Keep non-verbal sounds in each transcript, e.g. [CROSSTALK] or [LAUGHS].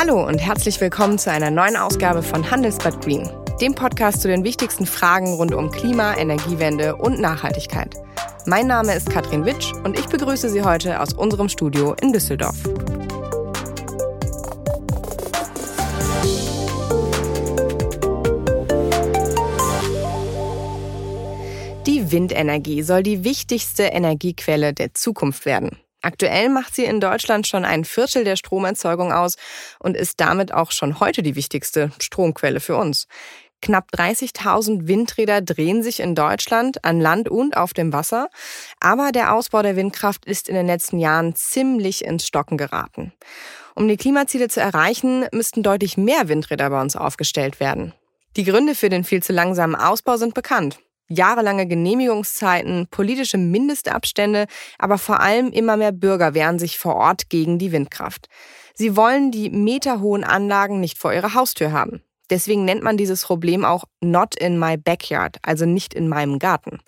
Hallo und herzlich willkommen zu einer neuen Ausgabe von Handelsblatt Green, dem Podcast zu den wichtigsten Fragen rund um Klima, Energiewende und Nachhaltigkeit. Mein Name ist Katrin Witsch und ich begrüße Sie heute aus unserem Studio in Düsseldorf. Die Windenergie soll die wichtigste Energiequelle der Zukunft werden. Aktuell macht sie in Deutschland schon ein Viertel der Stromerzeugung aus und ist damit auch schon heute die wichtigste Stromquelle für uns. Knapp 30.000 Windräder drehen sich in Deutschland an Land und auf dem Wasser. Aber der Ausbau der Windkraft ist in den letzten Jahren ziemlich ins Stocken geraten. Um die Klimaziele zu erreichen, müssten deutlich mehr Windräder bei uns aufgestellt werden. Die Gründe für den viel zu langsamen Ausbau sind bekannt. Jahrelange Genehmigungszeiten, politische Mindestabstände, aber vor allem immer mehr Bürger wehren sich vor Ort gegen die Windkraft. Sie wollen die meterhohen Anlagen nicht vor ihrer Haustür haben. Deswegen nennt man dieses Problem auch Not in my backyard, also nicht in meinem Garten.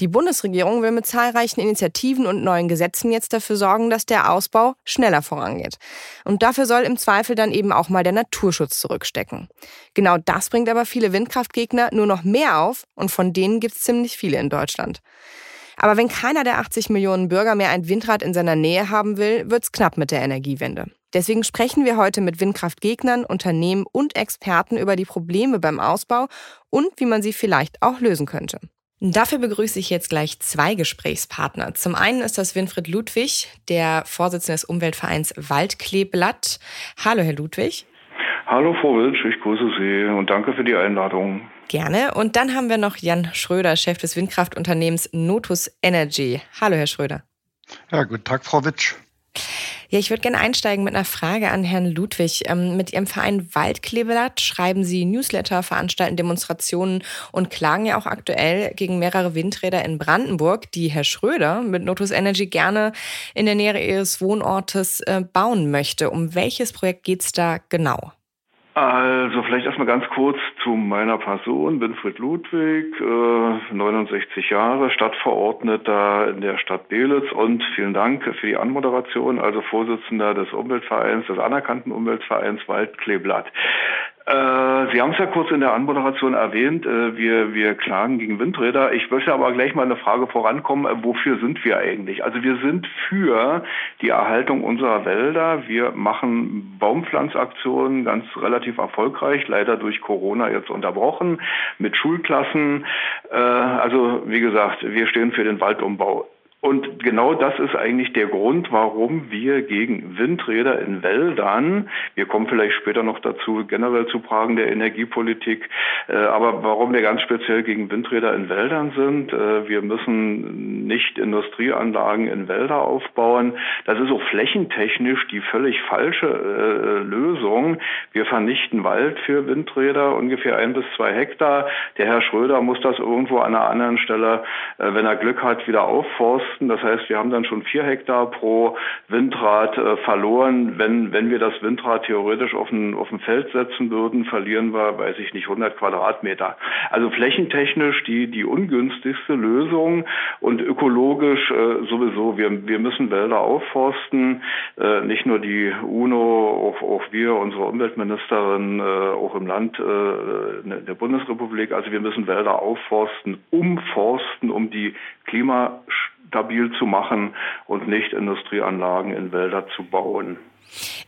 Die Bundesregierung will mit zahlreichen Initiativen und neuen Gesetzen jetzt dafür sorgen, dass der Ausbau schneller vorangeht. Und dafür soll im Zweifel dann eben auch mal der Naturschutz zurückstecken. Genau das bringt aber viele Windkraftgegner nur noch mehr auf und von denen gibt es ziemlich viele in Deutschland. Aber wenn keiner der 80 Millionen Bürger mehr ein Windrad in seiner Nähe haben will, wird's knapp mit der Energiewende. Deswegen sprechen wir heute mit Windkraftgegnern, Unternehmen und Experten über die Probleme beim Ausbau und wie man sie vielleicht auch lösen könnte. Dafür begrüße ich jetzt gleich zwei Gesprächspartner. Zum einen ist das Winfried Ludwig, der Vorsitzende des Umweltvereins Waldkleeblatt. Hallo, Herr Ludwig. Hallo, Frau Wilsch, ich grüße Sie und danke für die Einladung. Gerne. Und dann haben wir noch Jan Schröder, Chef des Windkraftunternehmens Notus Energy. Hallo, Herr Schröder. Ja, guten Tag, Frau Witsch. Ja, ich würde gerne einsteigen mit einer Frage an Herrn Ludwig. Ähm, mit Ihrem Verein Waldkleeblatt schreiben Sie Newsletter, veranstalten Demonstrationen und klagen ja auch aktuell gegen mehrere Windräder in Brandenburg, die Herr Schröder mit Notus Energy gerne in der Nähe Ihres Wohnortes äh, bauen möchte. Um welches Projekt geht es da genau? Also vielleicht erstmal ganz kurz zu meiner Person. Winfried Ludwig, äh, 69 Jahre, Stadtverordneter in der Stadt Belitz und vielen Dank für die Anmoderation, also Vorsitzender des Umweltvereins, des anerkannten Umweltvereins Waldkleeblatt. Äh, Sie haben es ja kurz in der Anmoderation erwähnt, äh, wir, wir klagen gegen Windräder. Ich möchte aber gleich mal eine Frage vorankommen, äh, wofür sind wir eigentlich? Also wir sind für die Erhaltung unserer Wälder. Wir machen Baumpflanzaktionen ganz relativ erfolgreich, leider durch Corona jetzt unterbrochen, mit Schulklassen. Also wie gesagt, wir stehen für den Waldumbau. Und genau das ist eigentlich der Grund, warum wir gegen Windräder in Wäldern, wir kommen vielleicht später noch dazu, generell zu Fragen der Energiepolitik, äh, aber warum wir ganz speziell gegen Windräder in Wäldern sind. Äh, wir müssen nicht Industrieanlagen in Wälder aufbauen. Das ist auch flächentechnisch die völlig falsche äh, Lösung. Wir vernichten Wald für Windräder, ungefähr ein bis zwei Hektar. Der Herr Schröder muss das irgendwo an einer anderen Stelle, äh, wenn er Glück hat, wieder aufforsten kosten. Das heißt, wir haben dann schon vier Hektar pro Windrad äh, verloren. Wenn, wenn wir das Windrad theoretisch auf ein, auf ein Feld setzen würden, verlieren wir, weiß ich nicht, 100 Quadratmeter. Also flächentechnisch die, die ungünstigste Lösung und ökologisch äh, sowieso. Wir, wir müssen Wälder aufforsten. Äh, nicht nur die UNO, auch, auch wir, unsere Umweltministerin, äh, auch im Land äh, der Bundesrepublik. Also wir müssen Wälder aufforsten, umforsten, um die Klima stabil zu machen und nicht Industrieanlagen in Wälder zu bauen.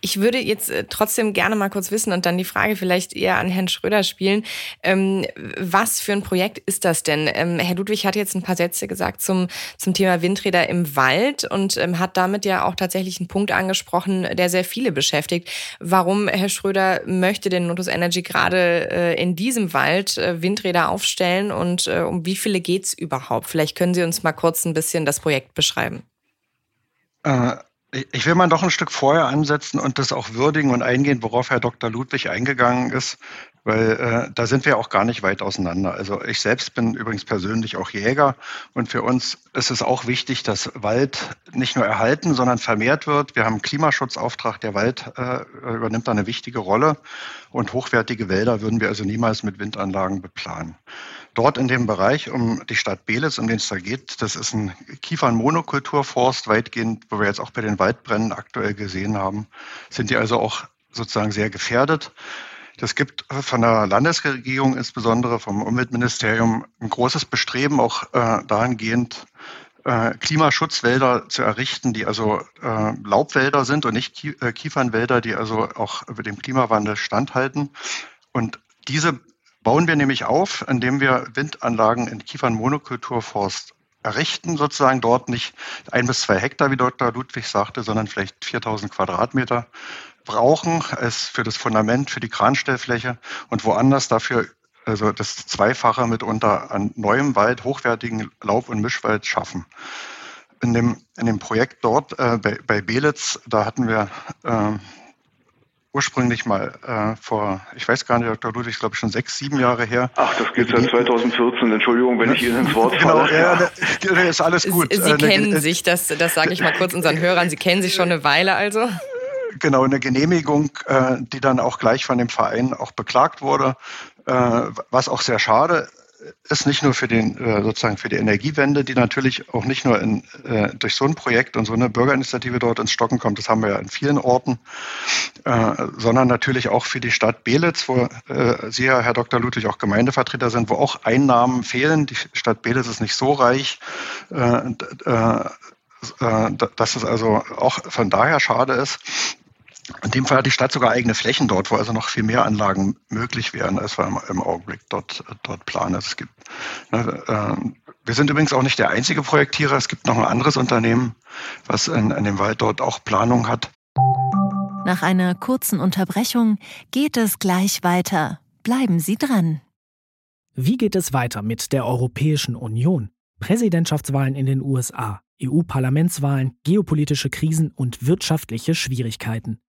Ich würde jetzt äh, trotzdem gerne mal kurz wissen und dann die Frage vielleicht eher an Herrn Schröder spielen. Ähm, was für ein Projekt ist das denn? Ähm, Herr Ludwig hat jetzt ein paar Sätze gesagt zum, zum Thema Windräder im Wald und ähm, hat damit ja auch tatsächlich einen Punkt angesprochen, der sehr viele beschäftigt. Warum, Herr Schröder, möchte denn Notus Energy gerade äh, in diesem Wald äh, Windräder aufstellen und um wie viele geht es überhaupt? Vielleicht können Sie uns mal kurz ein bisschen das Projekt beschreiben. Ich will mal doch ein Stück vorher ansetzen und das auch würdigen und eingehen, worauf Herr Dr. Ludwig eingegangen ist, weil äh, da sind wir auch gar nicht weit auseinander. Also ich selbst bin übrigens persönlich auch Jäger und für uns ist es auch wichtig, dass Wald nicht nur erhalten, sondern vermehrt wird. Wir haben einen Klimaschutzauftrag, der Wald äh, übernimmt da eine wichtige Rolle und hochwertige Wälder würden wir also niemals mit Windanlagen beplanen. Dort in dem Bereich um die Stadt Belitz, um den es da geht, das ist ein Kiefernmonokulturforst weitgehend, wo wir jetzt auch bei den Waldbränden aktuell gesehen haben, sind die also auch sozusagen sehr gefährdet. Es gibt von der Landesregierung, insbesondere vom Umweltministerium, ein großes Bestreben, auch äh, dahingehend äh, Klimaschutzwälder zu errichten, die also äh, Laubwälder sind und nicht äh, Kiefernwälder, die also auch dem Klimawandel standhalten. Und diese bauen wir nämlich auf, indem wir Windanlagen in Kiefernmonokulturforst errichten, sozusagen dort nicht ein bis zwei Hektar, wie Dr. Ludwig sagte, sondern vielleicht 4000 Quadratmeter brauchen als für das Fundament, für die Kranstellfläche und woanders dafür also das Zweifache mitunter an neuem Wald, hochwertigen Laub- und Mischwald schaffen. In dem, in dem Projekt dort äh, bei, bei Belitz, da hatten wir äh, ursprünglich mal äh, vor, ich weiß gar nicht, Dr. Ludwig, ich glaube schon sechs, sieben Jahre her. Ach, das geht seit 2014. Entschuldigung, wenn ich Ihnen ins Wort [LAUGHS] genau, falle. Genau, ja, ist alles gut. Sie äh, kennen ne, sich, das, das sage ich mal kurz unseren Hörern, Sie kennen sich schon eine Weile also? [LAUGHS] Genau, eine Genehmigung, äh, die dann auch gleich von dem Verein auch beklagt wurde, äh, was auch sehr schade ist nicht nur für den äh, sozusagen für die Energiewende, die natürlich auch nicht nur in, äh, durch so ein Projekt und so eine Bürgerinitiative dort ins Stocken kommt, das haben wir ja in vielen Orten, äh, sondern natürlich auch für die Stadt Belitz, wo Sie ja, Herr Dr. Ludwig, auch Gemeindevertreter sind, wo auch Einnahmen fehlen. Die Stadt Belitz ist nicht so reich. Dass es also auch von daher schade ist, in dem Fall hat die Stadt sogar eigene Flächen dort, wo also noch viel mehr Anlagen möglich wären, als wir im, Augenblick dort, dort planen. Also es gibt, ne, äh, wir sind übrigens auch nicht der einzige Projektierer. Es gibt noch ein anderes Unternehmen, was in, in dem Wald dort auch Planung hat. Nach einer kurzen Unterbrechung geht es gleich weiter. Bleiben Sie dran. Wie geht es weiter mit der Europäischen Union? Präsidentschaftswahlen in den USA, EU-Parlamentswahlen, geopolitische Krisen und wirtschaftliche Schwierigkeiten.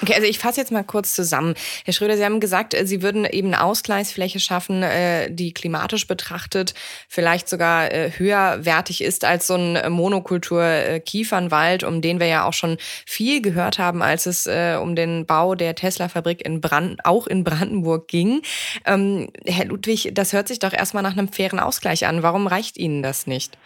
Okay, also ich fasse jetzt mal kurz zusammen. Herr Schröder, Sie haben gesagt, äh, Sie würden eben eine Ausgleichsfläche schaffen, äh, die klimatisch betrachtet vielleicht sogar äh, höherwertig ist als so ein Monokultur-Kiefernwald, um den wir ja auch schon viel gehört haben, als es um den Bau der Tesla-Fabrik in Brand auch in Brandenburg ging. Ähm, Herr Ludwig, das hört sich doch erstmal nach einem fairen Ausgleich an. Warum reicht Ihnen das nicht?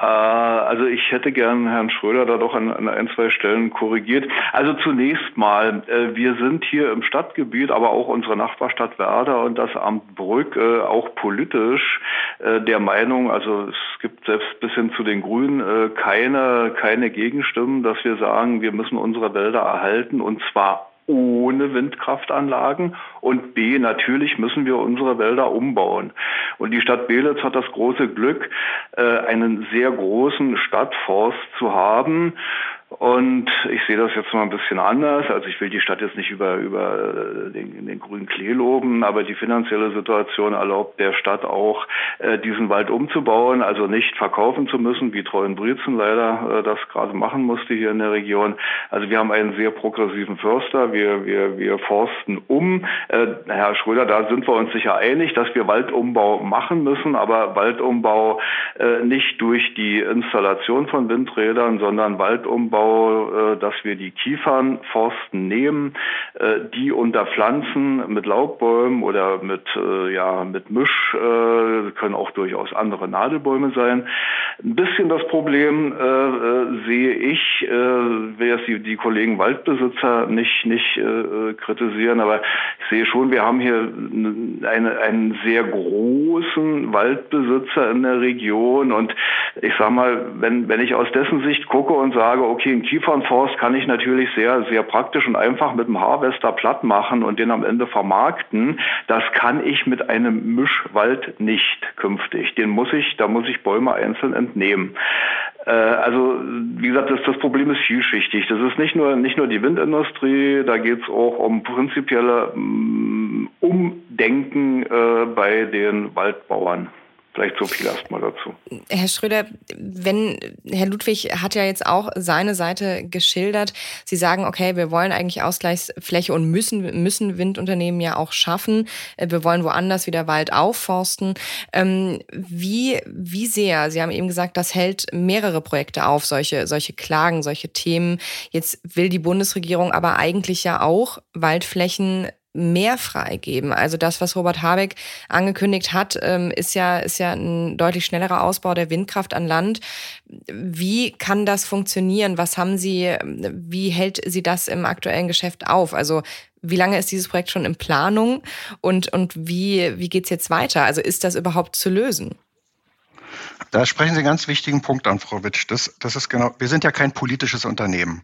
Äh, also ich hätte gern Herrn Schröder da doch an, an ein, zwei Stellen korrigiert. Also zunächst mal, äh, wir sind hier im Stadtgebiet, aber auch unsere Nachbarstadt Werder und das Amt Brück äh, auch politisch der Meinung, also es gibt selbst bis hin zu den Grünen keine, keine Gegenstimmen, dass wir sagen, wir müssen unsere Wälder erhalten und zwar ohne Windkraftanlagen und B, natürlich müssen wir unsere Wälder umbauen. Und die Stadt Belitz hat das große Glück, äh, einen sehr großen Stadtforst zu haben, und ich sehe das jetzt mal ein bisschen anders. Also ich will die Stadt jetzt nicht über, über den, den grünen Klee loben, aber die finanzielle Situation erlaubt der Stadt auch, äh, diesen Wald umzubauen, also nicht verkaufen zu müssen, wie Treuenbrietzen leider äh, das gerade machen musste hier in der Region. Also wir haben einen sehr progressiven Förster. Wir, wir, wir forsten um. Äh, Herr Schröder, da sind wir uns sicher einig, dass wir Waldumbau machen müssen, aber Waldumbau äh, nicht durch die Installation von Windrädern, sondern Waldumbau Aufbau, äh, dass wir die Kiefernforsten nehmen, äh, die unter Pflanzen mit Laubbäumen oder mit, äh, ja, mit Misch, können auch durchaus andere Nadelbäume sein. Ein bisschen das Problem sehe ich, will jetzt die, die Kollegen Waldbesitzer nicht, nicht kritisieren, aber ich sehe schon, wir haben hier eine, einen sehr großen Waldbesitzer in der Region und ich sag mal, wenn, wenn ich aus dessen Sicht gucke und sage, okay, okay, einen Kiefernforst kann ich natürlich sehr, sehr praktisch und einfach mit dem Harvester platt machen und den am Ende vermarkten. Das kann ich mit einem Mischwald nicht künftig. Den muss ich, da muss ich Bäume einzeln entnehmen. Äh, also wie gesagt, das, das Problem ist vielschichtig. Das ist nicht nur nicht nur die Windindustrie, da geht es auch um prinzipielle mm, Umdenken äh, bei den Waldbauern. Vielleicht so viel erstmal dazu. Herr Schröder, wenn Herr Ludwig hat ja jetzt auch seine Seite geschildert. Sie sagen, okay, wir wollen eigentlich Ausgleichsfläche und müssen, müssen Windunternehmen ja auch schaffen. Wir wollen woanders wieder Wald aufforsten. Ähm, wie, wie sehr, Sie haben eben gesagt, das hält mehrere Projekte auf, solche, solche Klagen, solche Themen. Jetzt will die Bundesregierung aber eigentlich ja auch Waldflächen mehr freigeben. Also das, was Robert Habeck angekündigt hat, ähm, ist ja, ist ja ein deutlich schnellerer Ausbau der Windkraft an Land. Wie kann das funktionieren? Was haben Sie, wie hält sie das im aktuellen Geschäft auf? Also wie lange ist dieses Projekt schon in Planung und, und wie, wie geht's jetzt weiter? Also ist das überhaupt zu lösen? Da sprechen Sie einen ganz wichtigen Punkt an, Frau Witsch. Das, das ist genau, wir sind ja kein politisches Unternehmen.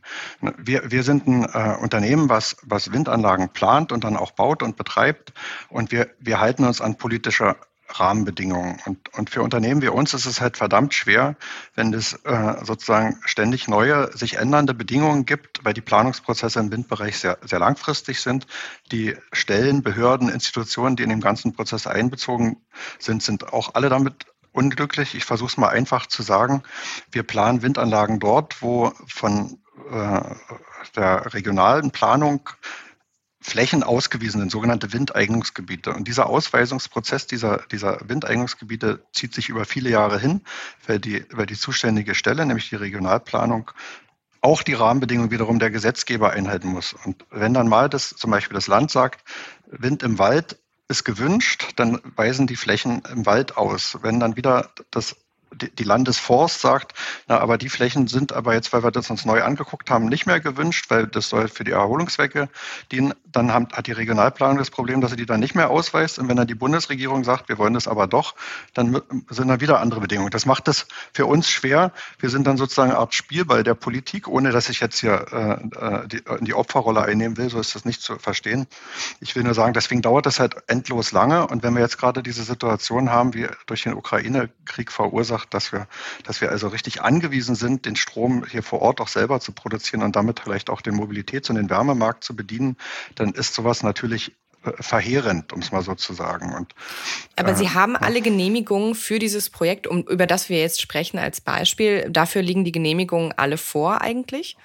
Wir, wir sind ein äh, Unternehmen, was, was Windanlagen plant und dann auch baut und betreibt. Und wir, wir halten uns an politische Rahmenbedingungen. Und, und für Unternehmen wie uns ist es halt verdammt schwer, wenn es äh, sozusagen ständig neue, sich ändernde Bedingungen gibt, weil die Planungsprozesse im Windbereich sehr, sehr langfristig sind. Die Stellen, Behörden, Institutionen, die in den ganzen Prozess einbezogen sind, sind auch alle damit unglücklich. Ich versuche es mal einfach zu sagen. Wir planen Windanlagen dort, wo von äh, der regionalen Planung Flächen ausgewiesen sind, sogenannte Windeignungsgebiete. Und dieser Ausweisungsprozess dieser, dieser Windeignungsgebiete zieht sich über viele Jahre hin, weil die, weil die zuständige Stelle, nämlich die Regionalplanung, auch die Rahmenbedingungen wiederum der Gesetzgeber einhalten muss. Und wenn dann mal das, zum Beispiel das Land sagt, Wind im Wald ist gewünscht, dann weisen die Flächen im Wald aus. Wenn dann wieder das die Landesforst sagt, na, aber die Flächen sind aber jetzt, weil wir das uns neu angeguckt haben, nicht mehr gewünscht, weil das soll für die Erholungszwecke dienen. Dann haben, hat die Regionalplanung das Problem, dass sie die dann nicht mehr ausweist. Und wenn dann die Bundesregierung sagt, wir wollen das aber doch, dann sind dann wieder andere Bedingungen. Das macht es für uns schwer. Wir sind dann sozusagen eine Art Spielball der Politik, ohne dass ich jetzt hier äh, äh die, die Opferrolle einnehmen will. So ist das nicht zu verstehen. Ich will nur sagen, deswegen dauert das halt endlos lange. Und wenn wir jetzt gerade diese Situation haben, wie durch den Ukraine-Krieg verursacht, gesagt, dass wir, dass wir also richtig angewiesen sind, den Strom hier vor Ort auch selber zu produzieren und damit vielleicht auch den Mobilitäts- und den Wärmemarkt zu bedienen, dann ist sowas natürlich äh, verheerend, um es mal so zu sagen. Und, Aber äh, Sie haben alle Genehmigungen für dieses Projekt, um, über das wir jetzt sprechen als Beispiel. Dafür liegen die Genehmigungen alle vor eigentlich?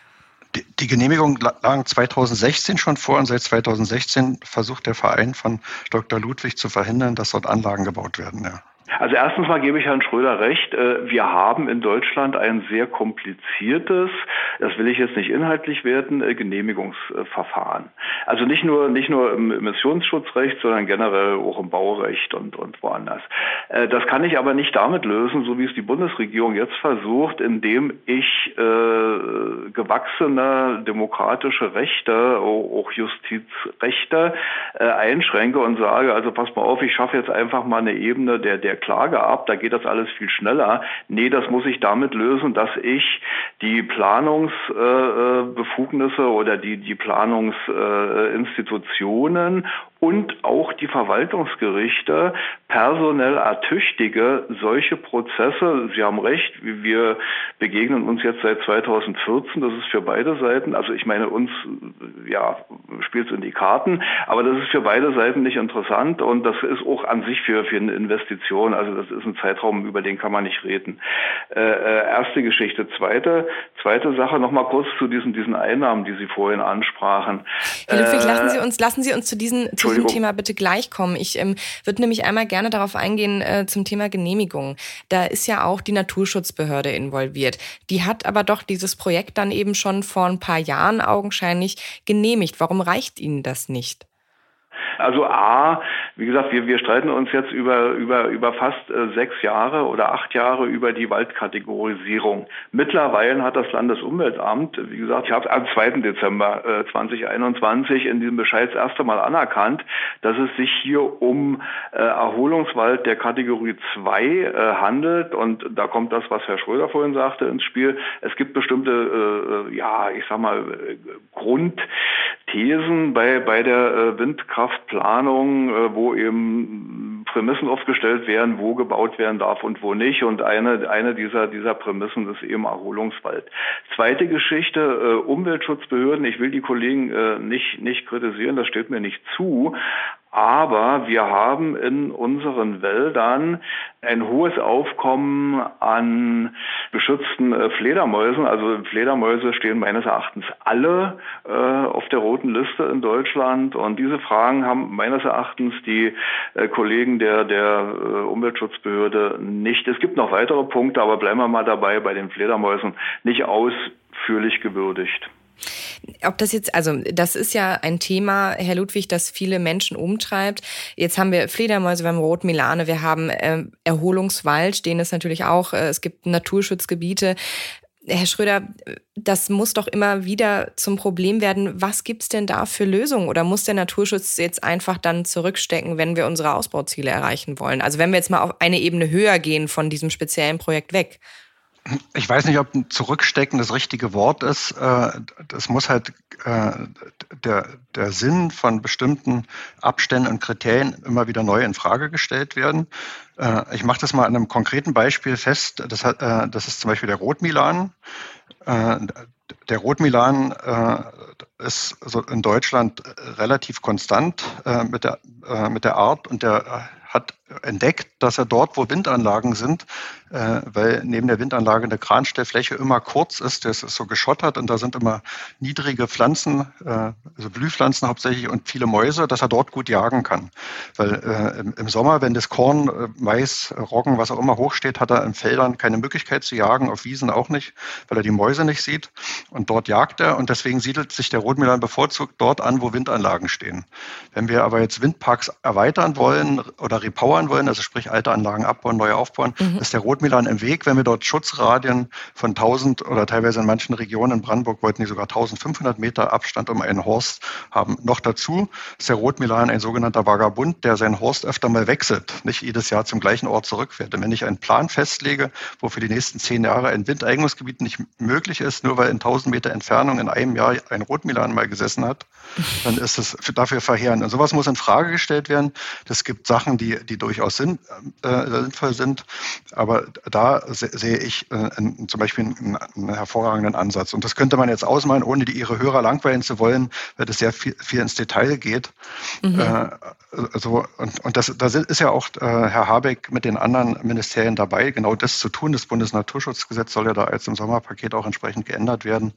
Die, die Genehmigungen lagen 2016 schon vor und seit 2016 versucht der Verein von Dr. Ludwig zu verhindern, dass dort Anlagen gebaut werden. Ja. Also erstens mal gebe ich Herrn Schröder recht. Äh, wir haben in Deutschland ein sehr kompliziertes, das will ich jetzt nicht inhaltlich werten, äh, Genehmigungsverfahren. Also nicht nur, nicht nur im Emissionsschutzrecht, sondern generell auch im Baurecht und, und woanders. Äh, das kann ich aber nicht damit lösen, so wie es die Bundesregierung jetzt versucht, indem ich äh, gewachsene demokratische Rechte, auch Justizrechte äh, einschränke und sage, also pass mal auf, ich schaffe jetzt einfach mal eine Ebene der, der Klage ab, da geht das alles viel schneller. Nee, das muss ich damit lösen, dass ich die Planungsbefugnisse äh, oder die, die Planungsinstitutionen und auch die Verwaltungsgerichte personell ertüchtige, solche Prozesse, Sie haben recht, wir begegnen uns jetzt seit 2014, das ist für beide Seiten, also ich meine, uns ja, spielt es in die Karten, aber das ist für beide Seiten nicht interessant und das ist auch an sich für, für eine Investition, also das ist ein Zeitraum, über den kann man nicht reden. Äh, äh, erste Geschichte. Zweite, zweite Sache, nochmal kurz zu diesen, diesen Einnahmen, die Sie vorhin ansprachen. Herr Ludwig, äh, lassen Sie uns, lassen Sie uns zu diesen, zu diesem Thema bitte gleich kommen. Ich ähm, würde nämlich einmal gerne darauf eingehen äh, zum Thema Genehmigung. Da ist ja auch die Naturschutzbehörde involviert. Die hat aber doch dieses Projekt dann eben schon vor ein paar Jahren augenscheinlich genehmigt. Warum reicht Ihnen das nicht? Also A, wie gesagt, wir, wir streiten uns jetzt über, über, über fast äh, sechs Jahre oder acht Jahre über die Waldkategorisierung. Mittlerweile hat das Landesumweltamt, wie gesagt, ich habe am 2. Dezember äh, 2021 in diesem Bescheid das erste Mal anerkannt, dass es sich hier um äh, Erholungswald der Kategorie 2 äh, handelt. Und da kommt das, was Herr Schröder vorhin sagte, ins Spiel. Es gibt bestimmte, äh, äh ja, ich sag mal, äh, Grundthesen bei, bei der äh, Windkraft Planung, äh, wo eben Prämissen aufgestellt werden, wo gebaut werden darf und wo nicht. Und eine, eine dieser, dieser Prämissen ist eben Erholungswald. Zweite Geschichte, äh, Umweltschutzbehörden. Ich will die Kollegen äh, nicht, nicht kritisieren, das steht mir nicht zu. Aber wir haben in unseren Wäldern ein hohes Aufkommen an geschützten äh, Fledermäusen. Also Fledermäuse stehen meines Erachtens alle äh, auf der roten Liste in Deutschland. Und diese Fragen haben meines Erachtens die äh, Kollegen der, der äh, Umweltschutzbehörde nicht. Es gibt noch weitere Punkte, aber bleiben wir mal dabei bei den Fledermäusen nicht ausführlich gewürdigt. Ob das jetzt, also das ist ja ein Thema, Herr Ludwig, das viele Menschen umtreibt. Jetzt haben wir Fledermäuse, wir haben Rotmilane, wir haben äh, Erholungswald, den es natürlich auch, äh, es gibt Naturschutzgebiete. Herr Schröder, das muss doch immer wieder zum Problem werden. Was gibt es denn da für Lösungen? Oder muss der Naturschutz jetzt einfach dann zurückstecken, wenn wir unsere Ausbauziele erreichen wollen? Also wenn wir jetzt mal auf eine Ebene höher gehen von diesem speziellen Projekt weg ich weiß nicht, ob zurückstecken das richtige Wort ist. Äh, das muss halt äh, der, der Sinn von bestimmten Abständen und Kriterien immer wieder neu in Frage gestellt werden. Äh, ich mache das mal an einem konkreten Beispiel fest. Das, hat, das ist zum Beispiel der Rotmilan. Der Rotmilan ist in Deutschland relativ konstant mit der, mit der Art und der hat entdeckt, dass er dort, wo Windanlagen sind, äh, weil neben der Windanlage eine Kranstellfläche immer kurz ist, das ist so geschottert und da sind immer niedrige Pflanzen, äh, also Blühpflanzen hauptsächlich und viele Mäuse, dass er dort gut jagen kann. Weil äh, im, im, Sommer, wenn das Korn, äh, Mais, Roggen, was auch immer hochsteht, hat er in Feldern keine Möglichkeit zu jagen, auf Wiesen auch nicht, weil er die Mäuse nicht sieht und dort jagt er und deswegen siedelt sich der Rotmilan bevorzugt dort an, wo Windanlagen stehen. Wenn wir aber jetzt Windparks erweitern wollen oder repowern wollen, also sprich alte Anlagen abbauen, neue aufbauen, mhm. ist der Rot Rotmilan im Weg, wenn wir dort Schutzradien von 1000 oder teilweise in manchen Regionen in Brandenburg wollten die sogar 1500 Meter Abstand um einen Horst haben. Noch dazu ist der Rotmilan ein sogenannter Vagabund, der seinen Horst öfter mal wechselt, nicht jedes Jahr zum gleichen Ort zurückfährt. Und wenn ich einen Plan festlege, wo für die nächsten zehn Jahre ein Windeignungsgebiet nicht möglich ist, nur weil in 1000 Meter Entfernung in einem Jahr ein Rotmilan mal gesessen hat, dann ist es dafür verheerend. Und sowas muss in Frage gestellt werden. Das gibt Sachen, die, die durchaus sinn, äh, sinnvoll sind, aber da sehe ich äh, zum Beispiel einen, einen, hervorragenden Ansatz. Und das könnte man jetzt ausmalen, ohne die Ihre Hörer langweilen zu wollen, weil das sehr viel, viel ins Detail geht. Mhm. Äh, also, und und das, da ist ja auch äh, Herr Habeck mit den anderen Ministerien dabei, genau das zu tun. Das Bundesnaturschutzgesetz soll ja da als im Sommerpaket auch entsprechend geändert werden.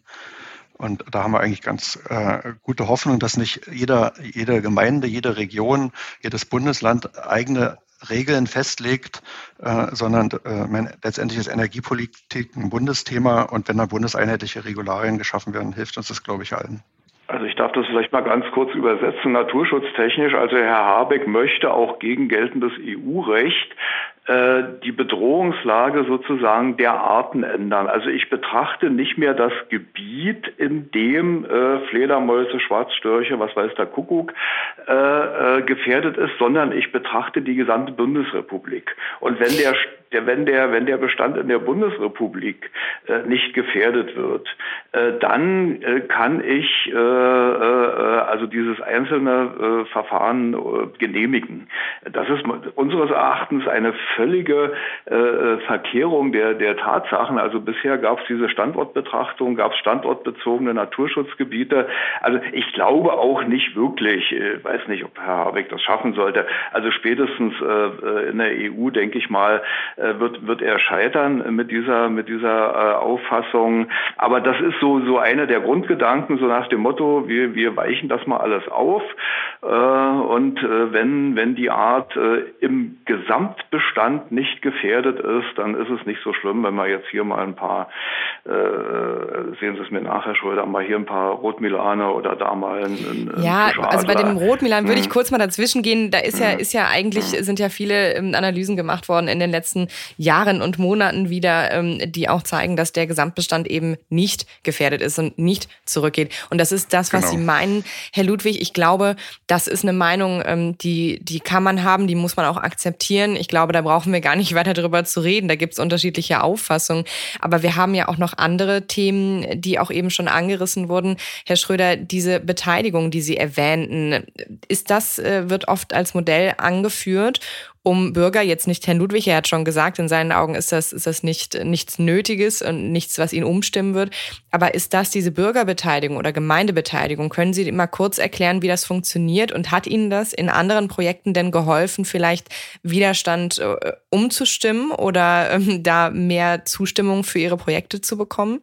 Und da haben wir eigentlich ganz äh, gute Hoffnung, dass nicht jeder, jede Gemeinde, jede Region, jedes Bundesland eigene Regeln festlegt, äh, sondern äh, letztendlich ist Energiepolitik ein Bundesthema und wenn da bundeseinheitliche Regularien geschaffen werden, hilft uns das, glaube ich, allen. Also ich darf das vielleicht mal ganz kurz übersetzen, naturschutztechnisch. Also Herr Habeck möchte auch gegen geltendes EU-Recht die Bedrohungslage sozusagen der Arten ändern. Also ich betrachte nicht mehr das Gebiet, in dem äh, Fledermäuse, Schwarzstörche, was weiß der Kuckuck, äh, äh, gefährdet ist, sondern ich betrachte die gesamte Bundesrepublik. Und wenn der, wenn der, wenn der Bestand in der Bundesrepublik äh, nicht gefährdet wird, äh, dann äh, kann ich äh, äh, also dieses einzelne äh, Verfahren genehmigen. Das ist unseres Erachtens eine völlige Verkehrung der, der Tatsachen. Also bisher gab es diese Standortbetrachtung, gab es standortbezogene Naturschutzgebiete. Also ich glaube auch nicht wirklich, ich weiß nicht, ob Herr Habeck das schaffen sollte. Also spätestens in der EU, denke ich mal, wird, wird er scheitern mit dieser, mit dieser äh, Auffassung. Aber das ist so, so einer der Grundgedanken, so nach dem Motto, wir, wir weichen das mal alles auf. Äh, und äh, wenn, wenn die Art äh, im Gesamtbestand nicht gefährdet ist, dann ist es nicht so schlimm, wenn wir jetzt hier mal ein paar, äh, sehen Sie es mir nachher, Schröder, mal hier ein paar Rotmilane oder da mal ein, ein Ja, also bei dem Rotmilan würde ich hm. kurz mal dazwischen gehen. Da ist ja, hm. ist ja eigentlich, hm. sind ja viele ähm, Analysen gemacht worden in den letzten Jahren und Monaten wieder, ähm, die auch zeigen, dass der Gesamtbestand eben nicht gefährdet ist und nicht zurückgeht. Und das ist das, was genau. Sie meinen, Herr Ludwig. Ich glaube, das ist eine Meinung, ähm, die, die kann man haben, die muss man auch akzeptieren. Ich glaube, da brauchen wir gar nicht [LAUGHS] weiter darüber zu reden. Da gibt es unterschiedliche Auffassungen. Aber wir haben ja auch noch andere Themen, die auch eben schon angerissen wurden. Herr Schröder, diese Beteiligung, die Sie erwähnten, ist das, äh, wird oft als Modell angeführt um Bürger, jetzt nicht Herrn Ludwig, er hat schon gesagt, in seinen Augen ist das, ist das nicht, nichts Nötiges und nichts, was ihn umstimmen wird. Aber ist das diese Bürgerbeteiligung oder Gemeindebeteiligung? Können Sie mal kurz erklären, wie das funktioniert und hat Ihnen das in anderen Projekten denn geholfen, vielleicht Widerstand äh, umzustimmen oder ähm, da mehr Zustimmung für Ihre Projekte zu bekommen?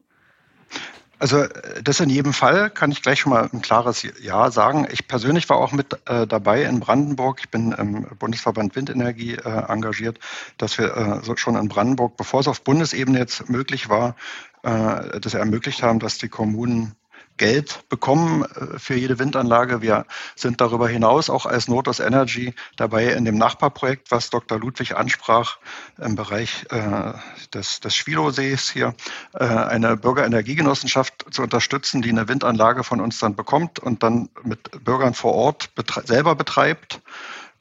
Also das in jedem Fall kann ich gleich schon mal ein klares Ja sagen. Ich persönlich war auch mit äh, dabei in Brandenburg. Ich bin im Bundesverband Windenergie äh, engagiert, dass wir äh, so schon in Brandenburg, bevor es auf Bundesebene jetzt möglich war, äh, das ermöglicht haben, dass die Kommunen Geld bekommen äh, für jede Windanlage. Wir sind darüber hinaus auch als Notos Energy dabei in dem Nachbarprojekt, was Dr. Ludwig ansprach, im Bereich äh, des, des Schwilowsees hier, äh, eine Bürgerenergiegenossenschaft zu unterstützen, die eine Windanlage von uns dann bekommt und dann mit Bürgern vor Ort betre selber betreibt.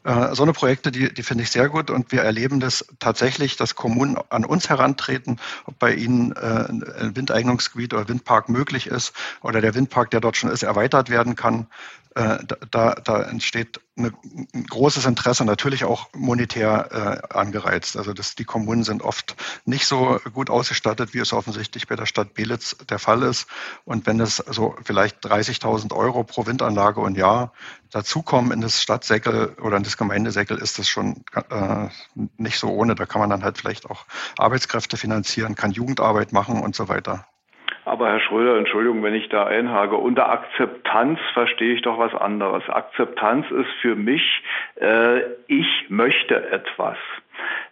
Äh, so eine Projekte, die, die finde ich sehr gut und wir erleben das tatsächlich, dass Kommunen an uns herantreten, ob bei ihnen äh, ein Windeignungsgebiet oder Windpark möglich ist oder der Windpark, der dort schon ist, erweitert werden kann. Äh, da, da entsteht eine, ein großes Interesse, natürlich auch monetär äh, angereizt. Also das, die Kommunen sind oft nicht so gut ausgestattet, wie es offensichtlich bei der Stadt Belitz der Fall ist. Und wenn es so vielleicht 30.000 Euro pro Windanlage und Jahr dazukommen in das Stadtsäckel oder in das Gemeindesäckel, ist das schon äh, nicht so ohne. Da kann man dann halt vielleicht auch Arbeitskräfte finanzieren, kann Jugendarbeit machen und so weiter. Aber Herr Schröder, Entschuldigung, wenn ich da einhage, unter Akzeptanz verstehe ich doch was anderes. Akzeptanz ist für mich, äh, ich möchte etwas.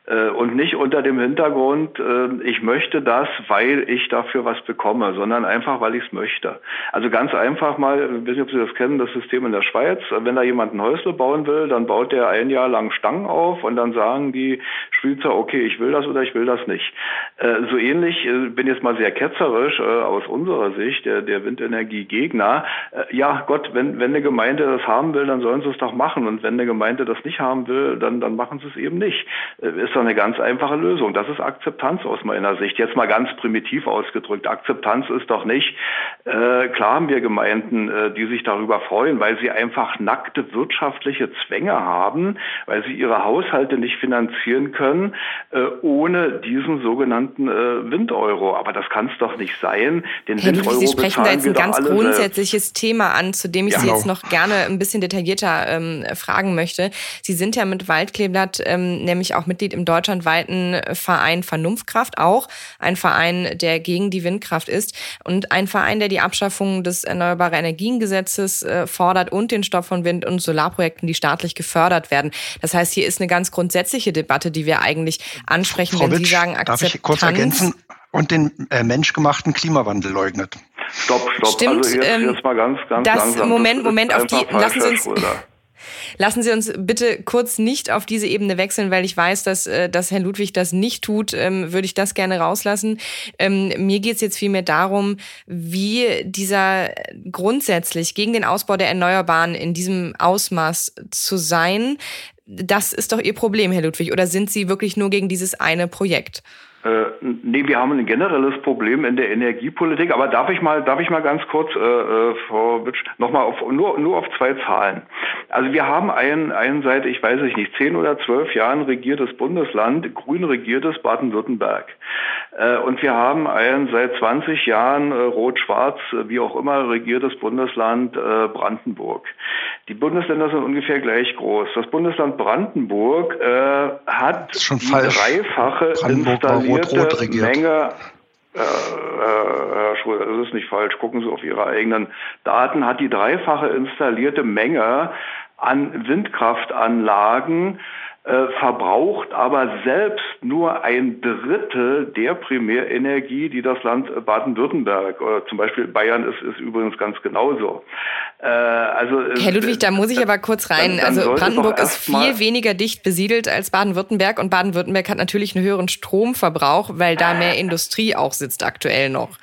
Äh, und nicht unter dem Hintergrund, äh, ich möchte das, weil ich dafür was bekomme, sondern einfach, weil ich es möchte. Also ganz einfach mal, ich weiß nicht, ob Sie das kennen, das System in der Schweiz. Wenn da jemand ein Häusle bauen will, dann baut der ein Jahr lang Stangen auf und dann sagen die Schweizer, okay, ich will das oder ich will das nicht. Äh, so ähnlich, bin jetzt mal sehr ketzerisch aus unserer Sicht, der, der Windenergie-Gegner. Ja, Gott, wenn, wenn eine Gemeinde das haben will, dann sollen sie es doch machen. Und wenn eine Gemeinde das nicht haben will, dann, dann machen sie es eben nicht. Ist doch eine ganz einfache Lösung. Das ist Akzeptanz aus meiner Sicht. Jetzt mal ganz primitiv ausgedrückt. Akzeptanz ist doch nicht, äh, klar haben wir Gemeinden, äh, die sich darüber freuen, weil sie einfach nackte wirtschaftliche Zwänge haben, weil sie ihre Haushalte nicht finanzieren können, äh, ohne diesen sogenannten äh, Windeuro. Aber das kann es doch nicht sein. Den Herr Windeuro Sie sprechen da jetzt ein ganz grundsätzliches selbst. Thema an, zu dem ich ja, Sie jetzt noch gerne ein bisschen detaillierter ähm, fragen möchte. Sie sind ja mit Waldkleeblatt ähm, nämlich auch Mitglied im deutschlandweiten Verein Vernunftkraft, auch ein Verein, der gegen die Windkraft ist und ein Verein, der die Abschaffung des Erneuerbare Energiengesetzes äh, fordert und den Stopp von Wind- und Solarprojekten, die staatlich gefördert werden. Das heißt, hier ist eine ganz grundsätzliche Debatte, die wir eigentlich ansprechen, Frau wenn Witsch, Sie sagen Akzeptanz. Darf ich kurz ergänzen? Und den äh, menschgemachten Klimawandel leugnet. Stopp, stopp. Stimmt, also jetzt, ähm, jetzt mal ganz, ganz das, langsam. Moment, Moment, auf die, lassen Sie uns, Lassen Sie uns bitte kurz nicht auf diese Ebene wechseln, weil ich weiß, dass, äh, dass Herr Ludwig das nicht tut, ähm, würde ich das gerne rauslassen. Ähm, mir geht es jetzt vielmehr darum, wie dieser grundsätzlich gegen den Ausbau der Erneuerbaren in diesem Ausmaß zu sein, das ist doch Ihr Problem, Herr Ludwig. Oder sind Sie wirklich nur gegen dieses eine Projekt? Äh, nee, wir haben ein generelles Problem in der Energiepolitik. Aber darf ich mal, darf ich mal ganz kurz, äh, äh, Frau Witsch, nochmal auf, nur, nur auf zwei Zahlen. Also wir haben ein, ein seit, ich weiß nicht, zehn oder zwölf Jahren regiertes Bundesland, grün regiertes Baden-Württemberg. Äh, und wir haben ein seit 20 Jahren äh, rot-schwarz, wie auch immer, regiertes Bundesland äh, Brandenburg. Die Bundesländer sind ungefähr gleich groß. Das Bundesland Brandenburg äh, hat die dreifache installierte rot, rot Menge äh, äh, Herr Schröder, das ist nicht falsch. Gucken Sie auf Ihre eigenen Daten. Hat die dreifache installierte Menge an Windkraftanlagen äh, verbraucht aber selbst nur ein Drittel der Primärenergie, die das Land Baden-Württemberg oder zum Beispiel Bayern ist, ist übrigens ganz genauso. Äh, also, äh, Herr Ludwig, da muss ich aber kurz rein. Dann, dann also Brandenburg ist viel weniger dicht besiedelt als Baden-Württemberg und Baden-Württemberg hat natürlich einen höheren Stromverbrauch, weil da mehr Industrie auch sitzt aktuell noch.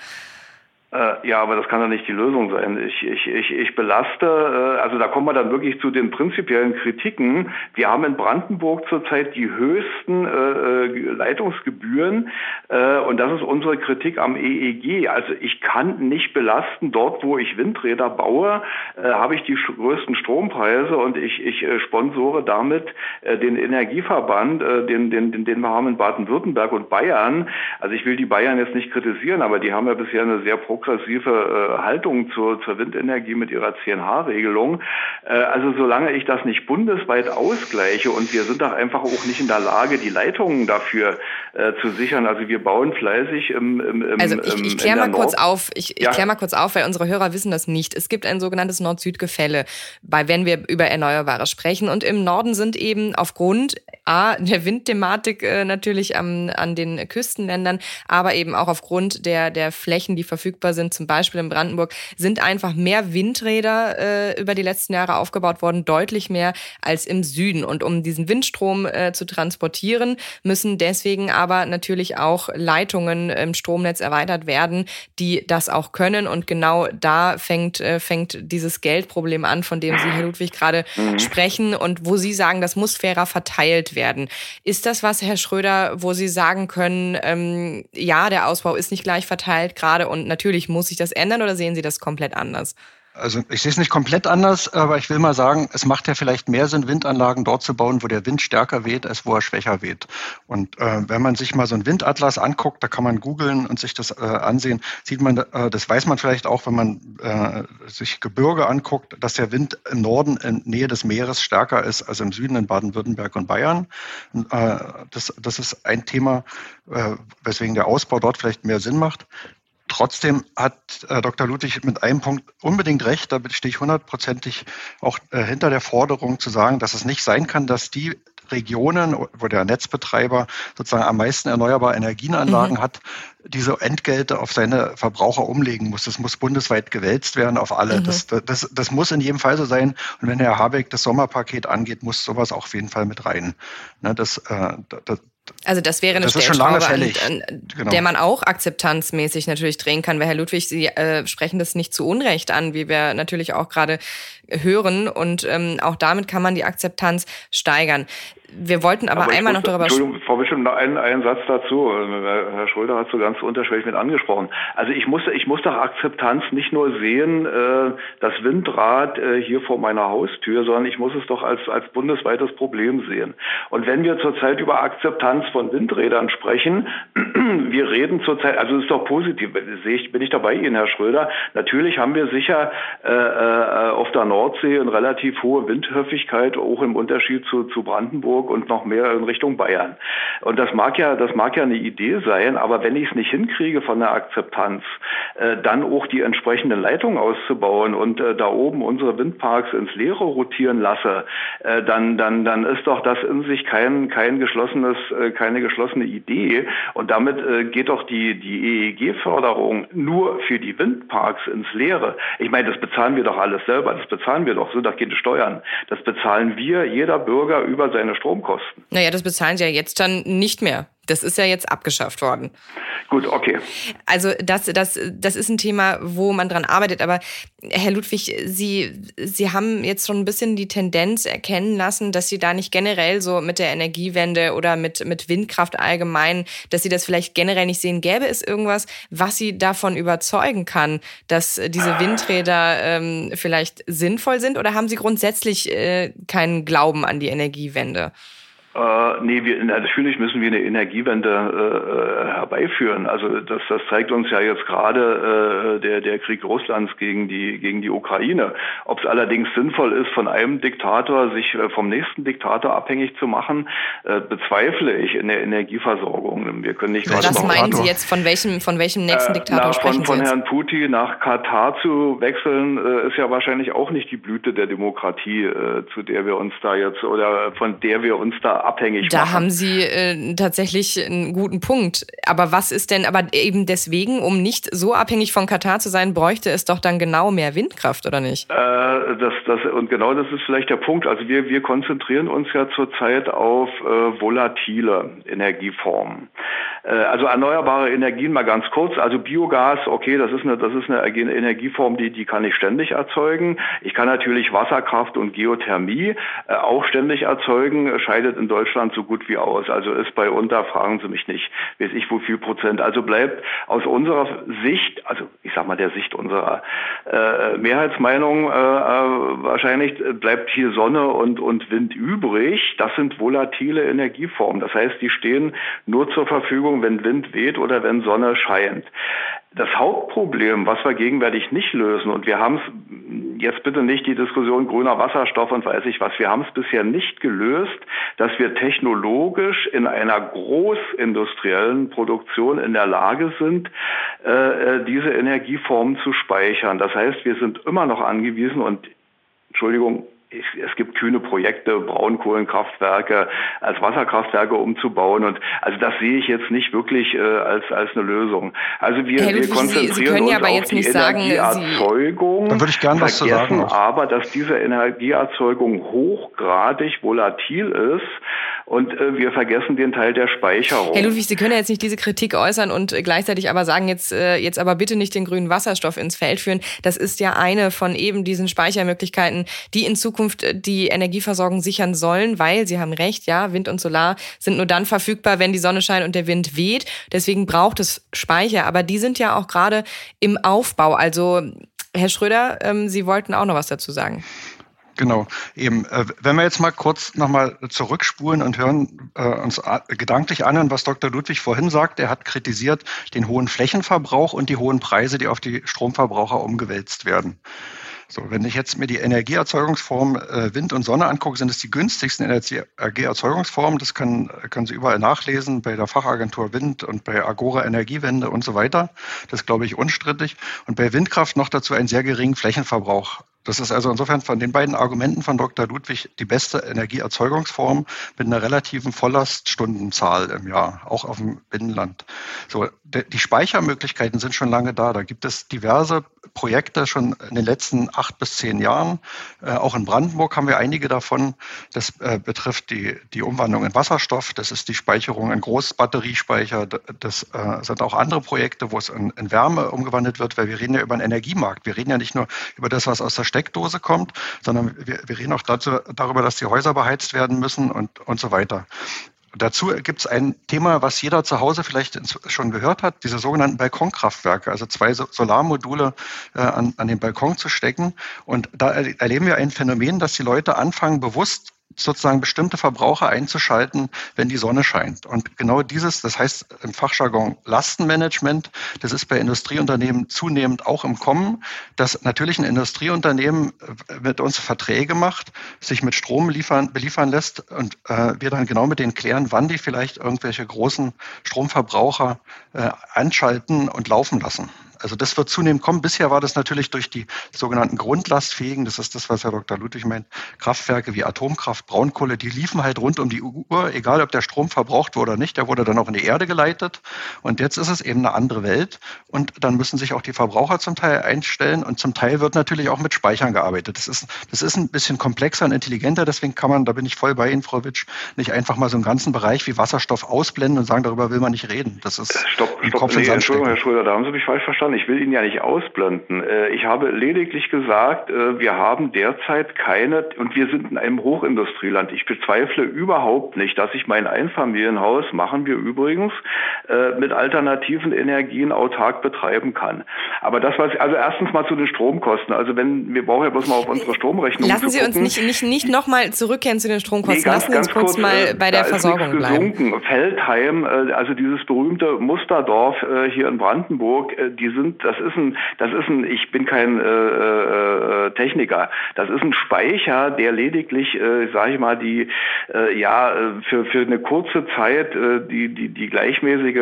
Äh, ja, aber das kann doch nicht die Lösung sein. Ich, ich, ich, ich belaste, äh, also da kommen wir dann wirklich zu den prinzipiellen Kritiken. Wir haben in Brandenburg zurzeit die höchsten äh, äh Leitungsgebühren äh, und das ist unsere Kritik am EEG. Also ich kann nicht belasten, dort wo ich Windräder baue, äh, habe ich die größten Strompreise und ich, ich sponsore damit den Energieverband, den, den, den, den wir haben in Baden-Württemberg und Bayern. Also ich will die Bayern jetzt nicht kritisieren, aber die haben ja bisher eine sehr progressive äh, Haltung zur, zur Windenergie mit ihrer 10H-Regelung. Äh, also solange ich das nicht bundesweit ausgleiche und wir sind doch einfach auch nicht in der Lage, die Leitungen dafür äh, zu sichern. Also wir bauen fleißig im, im, im Also ich, ich kläre mal Nord kurz auf, ich, ich ja. kläre mal kurz auf, weil unsere Hörer wissen das nicht. Es gibt ein sogenanntes Nord-Süd-Gefälle, bei wenn wir über Erneuerbare sprechen. Und im Norden sind eben aufgrund A, der Windthematik äh, natürlich am, an den Küstenländern, aber eben auch aufgrund der, der Flächen, die verfügbar sind, zum Beispiel in Brandenburg, sind einfach mehr Windräder äh, über die letzten Jahre aufgebaut worden, deutlich mehr als im Süden. Und um diesen Windstrom äh, zu transportieren, müssen deswegen aber natürlich auch Leitungen im Stromnetz erweitert werden, die das auch können. Und genau da fängt, äh, fängt dieses Geldproblem an, von dem Sie, Herr Ludwig, gerade mhm. sprechen und wo Sie sagen, das muss fairer verteilt werden. Ist das was, Herr Schröder, wo Sie sagen können, ähm, ja, der Ausbau ist nicht gleich verteilt gerade und natürlich muss sich das ändern oder sehen Sie das komplett anders? Also ich sehe es nicht komplett anders, aber ich will mal sagen, es macht ja vielleicht mehr Sinn, Windanlagen dort zu bauen, wo der Wind stärker weht, als wo er schwächer weht. Und äh, wenn man sich mal so einen Windatlas anguckt, da kann man googeln und sich das äh, ansehen, sieht man, äh, das weiß man vielleicht auch, wenn man äh, sich Gebirge anguckt, dass der Wind im Norden in Nähe des Meeres stärker ist als im Süden in Baden-Württemberg und Bayern. Äh, das, das ist ein Thema, äh, weswegen der Ausbau dort vielleicht mehr Sinn macht. Trotzdem hat äh, Dr. Ludwig mit einem Punkt unbedingt recht. Da stehe ich hundertprozentig auch äh, hinter der Forderung zu sagen, dass es nicht sein kann, dass die Regionen, wo der Netzbetreiber sozusagen am meisten erneuerbare Energienanlagen mhm. hat, diese Entgelte auf seine Verbraucher umlegen muss. Das muss bundesweit gewälzt werden auf alle. Mhm. Das, das, das muss in jedem Fall so sein. Und wenn Herr Habeck das Sommerpaket angeht, muss sowas auch auf jeden Fall mit rein. Ne, das, äh, das, also das wäre eine das Stellschraube, an, an genau. der man auch akzeptanzmäßig natürlich drehen kann. Weil Herr Ludwig, Sie äh, sprechen das nicht zu Unrecht an, wie wir natürlich auch gerade hören. Und ähm, auch damit kann man die Akzeptanz steigern. Wir wollten aber, aber einmal muss, noch darüber sprechen. Frau Bishop, noch einen, einen Satz dazu. Herr Schröder hat so ganz unterschwellig mit angesprochen. Also ich muss, ich muss doch Akzeptanz nicht nur sehen, äh, das Windrad äh, hier vor meiner Haustür, sondern ich muss es doch als, als bundesweites Problem sehen. Und wenn wir zurzeit über Akzeptanz von Windrädern sprechen, [CLEARS THROAT] wir reden zurzeit, also es ist doch positiv, sehe ich, bin ich dabei Ihnen, Herr Schröder. Natürlich haben wir sicher äh, äh, auf der Nordsee eine relativ hohe Windhöfigkeit, auch im Unterschied zu, zu Brandenburg Brandenburg und noch mehr in Richtung Bayern. Und das mag ja, das mag ja eine Idee sein, aber wenn ich es nicht hinkriege von der Akzeptanz, äh, dann auch die entsprechenden Leitungen auszubauen und äh, da oben unsere Windparks ins Leere rotieren lasse, äh, dann, dann, dann ist doch das in sich kein, kein geschlossenes, äh, keine geschlossene Idee. Und damit äh, geht doch die, die EEG-Förderung nur für die Windparks ins Leere. Ich meine, das bezahlen wir doch alles selber. Das bezahlen wir doch, sind doch keine Steuern. Das bezahlen wir, jeder Bürger über seine Strom Stromkosten. Naja, das bezahlen Sie ja jetzt dann nicht mehr. Das ist ja jetzt abgeschafft worden. Gut, okay. Also das, das, das ist ein Thema, wo man dran arbeitet. Aber Herr Ludwig, Sie, Sie haben jetzt schon ein bisschen die Tendenz erkennen lassen, dass Sie da nicht generell so mit der Energiewende oder mit, mit Windkraft allgemein, dass Sie das vielleicht generell nicht sehen. Gäbe es irgendwas, was Sie davon überzeugen kann, dass diese Windräder ähm, vielleicht sinnvoll sind? Oder haben Sie grundsätzlich äh, keinen Glauben an die Energiewende? Äh, nee, wir, natürlich müssen wir eine Energiewende äh, äh, herbeiführen. Also das, das zeigt uns ja jetzt gerade äh, der, der Krieg Russlands gegen die, gegen die Ukraine. Ob es allerdings sinnvoll ist, von einem Diktator sich äh, vom nächsten Diktator abhängig zu machen, äh, bezweifle ich in der Energieversorgung. Wir können nicht gerade Was meinen Sie jetzt, von welchem, von welchem nächsten Diktator na, sprechen von, Sie Von Herrn Putin nach Katar zu wechseln, ist ja wahrscheinlich auch nicht die Blüte der Demokratie, zu der wir uns da jetzt oder von der wir uns da abhängig da machen. Da haben Sie äh, tatsächlich einen guten Punkt. Aber was ist denn, aber eben deswegen, um nicht so abhängig von Katar zu sein, bräuchte es doch dann genau mehr Windkraft, oder nicht? Äh, das, das, und genau das ist vielleicht der Punkt. Also wir, wir konzentrieren uns ja zurzeit auf äh, volatile Energieformen. Äh, also erneuerbare Energien mal ganz kurz. Also Biogas, okay, das ist eine, das ist eine Energieform, die, die kann ich ständig erzeugen. Ich kann natürlich Wasserkraft und Geothermie äh, auch ständig erzeugen, scheidet in Deutschland so gut wie aus. Also ist bei unter, fragen Sie mich nicht, weiß ich wo viel Prozent. Also bleibt aus unserer Sicht, also ich sag mal der Sicht unserer äh, Mehrheitsmeinung äh, äh wahrscheinlich, bleibt hier Sonne und, und Wind übrig. Das sind volatile Energieformen. Das heißt, die stehen nur zur Verfügung, wenn Wind weht oder wenn Sonne scheint. Das Hauptproblem, was wir gegenwärtig nicht lösen, und wir haben es jetzt bitte nicht die Diskussion grüner Wasserstoff und weiß ich was, wir haben es bisher nicht gelöst, dass wir technologisch in einer großindustriellen Produktion in der Lage sind, äh, äh diese Energieformen zu speichern. Das heißt, wir sind immer noch angewiesen und Entschuldigung, es gibt kühne Projekte, Braunkohlenkraftwerke als Wasserkraftwerke umzubauen. Und also das sehe ich jetzt nicht wirklich äh, als, als eine Lösung. Also wir, Herr wir konzentrieren Sie, Sie können ja aber jetzt nicht sagen, Energieerzeugung. Dann würde ich gerne was zu sagen. aber, dass diese Energieerzeugung hochgradig volatil ist und äh, wir vergessen den Teil der Speicherung. Herr Ludwig, Sie können ja jetzt nicht diese Kritik äußern und gleichzeitig aber sagen, jetzt, äh, jetzt aber bitte nicht den grünen Wasserstoff ins Feld führen. Das ist ja eine von eben diesen Speichermöglichkeiten, die in Zukunft äh, die Energieversorgung sichern sollen, weil Sie haben recht, ja, Wind und Solar sind nur dann verfügbar, wenn die Sonne scheint und der Wind weht. Deswegen braucht es Speicher, aber die sind ja auch gerade im Aufbau. Also Herr Schröder, ähm, Sie wollten auch noch was dazu sagen. Genau, eben. Äh, wenn wir jetzt mal kurz nochmal zurückspulen und hören äh, uns gedanklich anhören, was Dr. Ludwig vorhin sagt. Er hat kritisiert den hohen Flächenverbrauch und die hohen Preise, die auf die Stromverbraucher umgewälzt werden. So, wenn ich jetzt mir die Energieerzeugungsform äh, Wind und Sonne angucke, sind es die günstigsten Energieerzeugungsformen. Das können, können Sie überall nachlesen, bei der Fachagentur Wind und bei Agora Energiewende und so weiter. Das ist, glaube ich, unstrittig. Und bei Windkraft noch dazu einen sehr geringen Flächenverbrauch. Das ist also insofern von den beiden Argumenten von Dr. Ludwig die beste Energieerzeugungsform mit einer relativen Volllaststundenzahl im Jahr, auch auf dem Binnenland. So, die Speichermöglichkeiten sind schon lange da. Da gibt es diverse Projekte schon in den letzten acht bis zehn Jahren. Äh, auch in Brandenburg haben wir einige davon. Das äh, betrifft die, die Umwandlung in Wasserstoff. Das ist die Speicherung in Großbatteriespeicher. Das äh, sind auch andere Projekte, wo es in, in Wärme umgewandelt wird, weil wir reden ja über einen Energiemarkt. Wir reden ja nicht nur über das, was aus der Steckdose kommt, sondern wir, wir reden auch dazu, darüber, dass die Häuser beheizt werden müssen und, und so weiter. Dazu gibt es ein Thema, was jeder zu Hause vielleicht schon gehört hat, diese sogenannten Balkonkraftwerke, also zwei Solarmodule äh, an, an den Balkon zu stecken. Und da erleben wir ein Phänomen, dass die Leute anfangen, bewusst sozusagen bestimmte Verbraucher einzuschalten, wenn die Sonne scheint. Und genau dieses, das heißt im Fachjargon Lastenmanagement, das ist bei Industrieunternehmen zunehmend auch im Kommen, dass natürlich ein Industrieunternehmen äh, mit uns Verträge macht, sich mit Strom liefern, beliefern lässt und äh, wir dann genau mit denen klären, wann die vielleicht irgendwelche großen Stromverbraucher äh, anschalten und laufen lassen. Also das wird zunehmend kommen. Bisher war das natürlich durch die sogenannten Grundlastfähigen, das ist das, was Herr Dr. Ludwig meint, Kraftwerke wie Atomkraft, Braunkohle, die liefen halt rund um die Uhr, egal ob der Strom verbraucht wurde oder nicht, der wurde dann auch in die Erde geleitet. Und jetzt ist es eben eine andere Welt. Und dann müssen sich auch die Verbraucher zum Teil einstellen und zum Teil wird natürlich auch mit Speichern gearbeitet. Das ist, das ist ein bisschen komplexer und intelligenter, deswegen kann man, da bin ich voll bei Ihnen, Frau Witsch, nicht einfach mal so einen ganzen Bereich wie Wasserstoff ausblenden und sagen, darüber will man nicht reden. Das ist stopp, stopp, nee, Entschuldigung, Herr Schröder, da haben Sie mich falsch verstanden. Ich will ihn ja nicht ausblenden. Äh, ich habe lediglich gesagt, äh, wir haben derzeit keine, und wir sind in einem Hochindustrieland. Ich bezweifle überhaupt nicht, dass ich mein Einfamilienhaus, machen wir übrigens, äh, mit alternativen Energien autark betreiben kann. Aber das, was, also erstens mal zu den Stromkosten. Also wenn, wir brauchen ja bloß mal auf unsere Stromrechnung Lassen Sie uns nicht, nicht, nicht nochmal zurückkehren zu den Stromkosten. Nee, ganz, Lassen Sie uns kurz, kurz mal bei der Versorgung bleiben. Feldheim, also dieses berühmte Musterdorf hier in Brandenburg, diese sind, das ist ein, das ist ein, ich bin kein äh, äh, Techniker, das ist ein Speicher, der lediglich, äh, sage ich mal, die äh, ja äh, für für eine kurze Zeit äh, die die die gleichmäßige äh,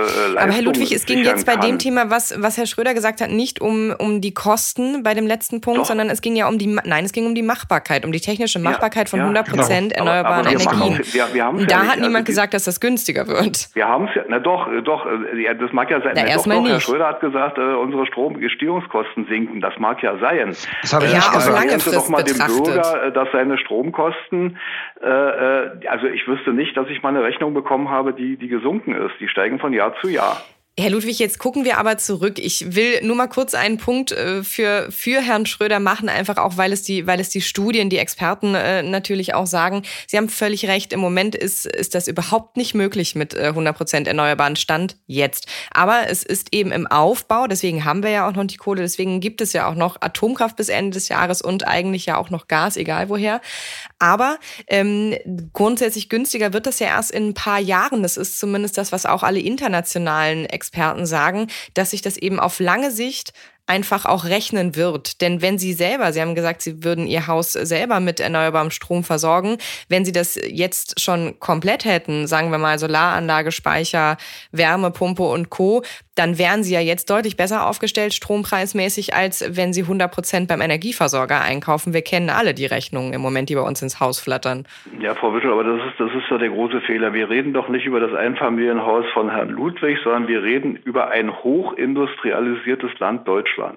Leistung Aber Herr Ludwig, es ging jetzt bei kann. dem Thema, was was Herr Schröder gesagt hat, nicht um um die Kosten bei dem letzten Punkt, Doch. sondern es ging ja um die nein, es ging um die Machbarkeit, um die technische Machbarkeit von ja, 100 Prozent genau. Aber- erneuerbaren aber wir Energien. machen- wir- wir ja da nicht. hat niemand Also die- gesagt, dass das günstiger wird. Wir haben es ja, na doch, äh, doch, äh, ja, das mag ja sein. Na, Na, doch, erstmal doch, Herr. Schröder hat gesagt, äh, unsere Stromgestehungskosten sinken. Das mag ja sein. Das habe ich Ja, nicht gesagt. lange Erklären Sie doch mal dem. Bürger, dass seine Stromkosten, äh, also ich wüsste nicht, dass ich mal eine Rechnung bekommen habe, die, die gesunken ist. Die steigen von Jahr zu Jahr. Herr Ludwig, jetzt gucken wir aber zurück. Ich will nur mal kurz einen Punkt äh, für, für Herrn Schröder machen, einfach auch, weil es die, weil es die Studien, die Experten äh, natürlich auch sagen. Sie haben völlig recht. Im Moment ist, ist das überhaupt nicht möglich mit äh, 100 Prozent erneuerbaren Stand jetzt. Aber es ist eben im Aufbau. Deswegen haben wir ja auch noch die Kohle. Deswegen gibt es ja auch noch Atomkraft bis Ende des Jahres und eigentlich ja auch noch Gas, egal woher. Aber ähm, grundsätzlich günstiger wird das ja erst in ein paar Jahren. Das ist zumindest das, was auch alle internationalen Experten sagen, dass sich das eben auf lange Sicht einfach auch rechnen wird. Denn wenn Sie selber, Sie haben gesagt, Sie würden Ihr Haus selber mit erneuerbarem Strom versorgen, wenn Sie das jetzt schon komplett hätten, sagen wir mal Solaranlage, Speicher, Wärmepumpe und Co., dann wären Sie ja jetzt deutlich besser aufgestellt strompreismäßig, als wenn Sie 100 Prozent beim Energieversorger einkaufen. Wir kennen alle die Rechnungen im Moment, die bei uns ins Haus flattern. Ja, Frau Wischel, aber das ist, das ist doch der große Fehler. Wir reden doch nicht über das Einfamilienhaus von Herrn Ludwig, sondern wir reden über ein hochindustrialisiertes Land Deutschland, äh,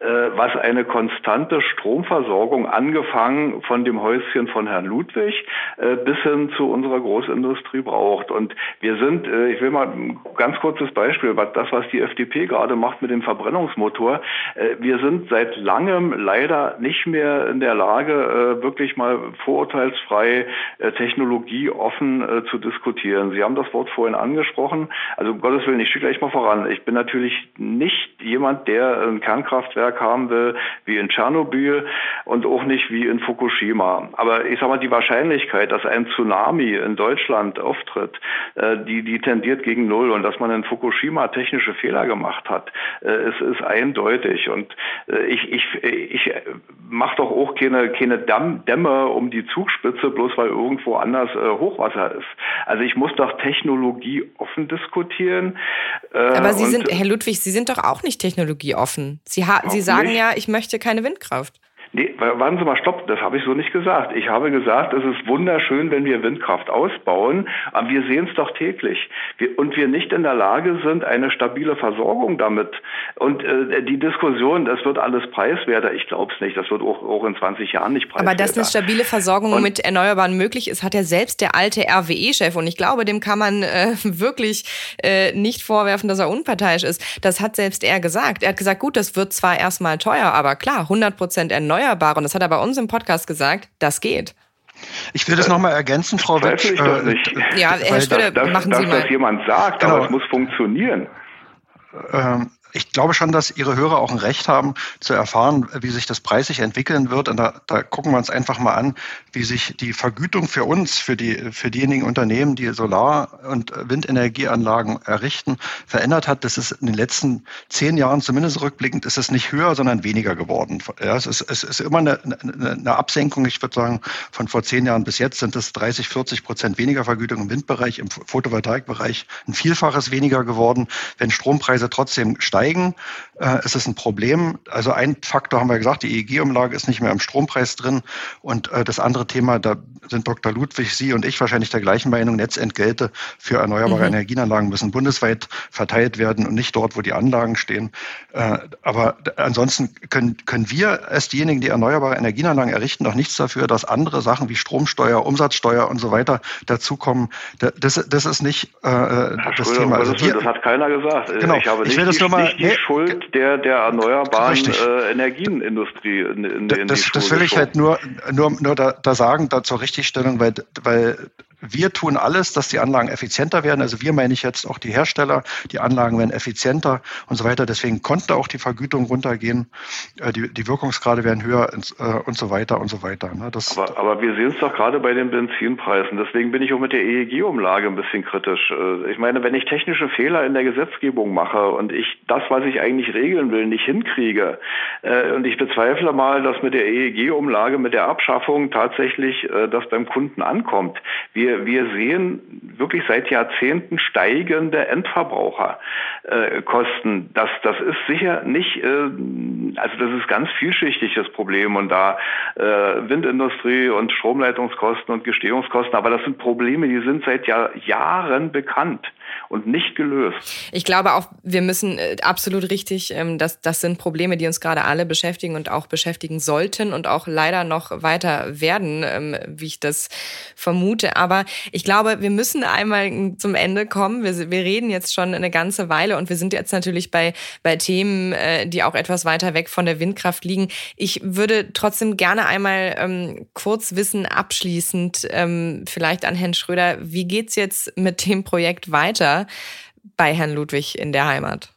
was eine konstante Stromversorgung angefangen von dem Häuschen von Herrn Ludwig äh, bis hin zu unserer Großindustrie braucht. Und wir sind, äh, ich will mal ein ganz kurzes Beispiel, das, was die FDP gerade macht mit dem Verbrennungsmotor, äh, wir sind seit langem leider nicht mehr in der Lage, äh, wirklich mal vorurteilsfrei äh, technologieoffen äh, zu diskutieren. Sie haben das Wort vorhin angesprochen. Also um Gottes Willen, ich schicke gleich mal voran. Ich bin natürlich nicht jemand, der ein Kernkraftwerk haben will wie in Tschernobyl und auch nicht wie in Fukushima. Aber ich sage mal, die Wahrscheinlichkeit, dass ein Tsunami in Deutschland auftritt, äh, die, die tendiert gegen Null und dass man in Fukushima technische Fehler gemacht hat, äh, es ist eindeutig. Und äh, ich, ich, ich mache doch auch keine, keine Dämme um die Zugspitze, bloß weil irgendwo anders äh, Hochwasser ist. Also ich muss doch Technologie offen diskutieren. Äh, Aber Sie und- sind, Herr Ludwig, Sie sind doch auch nicht technologieoffen. Sie, ha Sie sagen ja, ich möchte keine Windkraft. Nee, wa- warten Sie mal, stopp, das habe ich so nicht gesagt. Ich habe gesagt, es ist wunderschön, wenn wir Windkraft ausbauen, aber wir sehen es doch täglich. Wir, und wir nicht in der Lage sind, eine stabile Versorgung damit. Und äh, die Diskussion, das wird alles preiswerter, ich glaube es nicht. Das wird auch, auch in 20 Jahren nicht preiswerter. Aber dass eine stabile Versorgung Und- mit Erneuerbaren möglich ist, hat ja selbst der alte RWE-Chef. Und ich glaube, dem kann man äh, [LAUGHS] wirklich äh, nicht vorwerfen, dass er unparteiisch ist. Das hat selbst er gesagt. Er hat gesagt, gut, das wird zwar erstmal teuer, aber klar, 100 Prozent erneuerbar. Und das hat er bei uns im Podcast gesagt, das geht. Ich will das nochmal ergänzen, Frau Witsch. ich doch äh, nicht. Ja, Herr dass, machen dass Sie mal. das jemand sagt, Genau. aber es muss funktionieren. ähm, ich glaube schon, dass Ihre Hörer auch ein Recht haben, zu erfahren, wie sich das preislich entwickeln wird. Und da, da gucken wir uns einfach mal an, wie sich die Vergütung für uns, für, die, für diejenigen Unternehmen, die Solar- und Windenergieanlagen errichten, verändert hat. Das ist in den letzten zehn Jahren, zumindest rückblickend, ist es nicht höher, sondern weniger geworden. Ja, es, ist, es ist immer eine, eine, Absenkung. Ich würde sagen, von vor zehn Jahren bis jetzt sind es 30, 40 Prozent weniger Vergütung im Windbereich, im Photovoltaikbereich ein Vielfaches weniger geworden. Wenn Strompreise trotzdem steigen, zeigen, äh, ist es ein Problem. Also ein Faktor haben wir gesagt, die EEG-Umlage ist nicht mehr im Strompreis drin. Und äh, das andere Thema, da sind Dr. Ludwig, Sie und ich wahrscheinlich der gleichen Meinung, Netzentgelte für erneuerbare Mhm. Energienanlagen müssen bundesweit verteilt werden und nicht dort, wo die Anlagen stehen. Äh, aber ansonsten können, können wir als diejenigen, die erneuerbare Energienanlagen errichten, auch nichts dafür, dass andere Sachen wie Stromsteuer, Umsatzsteuer und so weiter dazukommen. Da- Das, das ist nicht äh, Herr das Thema. Also wir, das hat keiner gesagt. Äh, Genau. Ich habe Ich nicht, will das nur mal- nicht die nee, Schuld der, der erneuerbaren äh, Energienindustrie in, in, in das, die das Schule will ich halt nur, nur, nur da, da sagen, da zur Richtigstellung, weil, weil wir tun alles, dass die Anlagen effizienter werden. Also wir meine ich jetzt auch die Hersteller, die Anlagen werden effizienter und so weiter. Deswegen konnte auch die Vergütung runtergehen, äh, die, die Wirkungsgrade werden höher äh, und so weiter und so weiter. Ne? Das, aber, aber wir sehen es doch gerade bei den Benzinpreisen. Deswegen bin ich auch mit der EEG-Umlage ein bisschen kritisch. Äh, ich meine, wenn ich technische Fehler in der Gesetzgebung mache und ich das, was ich eigentlich regeln will, nicht hinkriege, und ich bezweifle mal, dass mit der EEG-Umlage, mit der Abschaffung tatsächlich das beim Kunden ankommt. Wir wir, wir sehen wirklich seit Jahrzehnten steigende Endverbraucherkosten. das, das ist sicher nicht, äh, also das ist ganz vielschichtig das Problem und da äh, Windindustrie und Stromleitungskosten und Gestehungskosten, aber das sind Probleme, die sind seit Jahr, Jahren bekannt und nicht gelöst. Ich glaube auch, wir müssen äh, absolut richtig, ähm, das, das sind Probleme, die uns gerade alle beschäftigen und auch beschäftigen sollten und auch leider noch weiter werden, ähm, wie ich das vermute. Aber ich glaube, wir müssen einmal zum Ende kommen. Wir, wir reden jetzt schon eine ganze Weile und wir sind jetzt natürlich bei, bei Themen, äh, die auch etwas weiter weg von der Windkraft liegen. Ich würde trotzdem gerne einmal ähm, kurz wissen, abschließend, ähm, vielleicht an Herrn Schröder, wie geht's jetzt mit dem Projekt weiter bei Herrn Ludwig in der Heimat?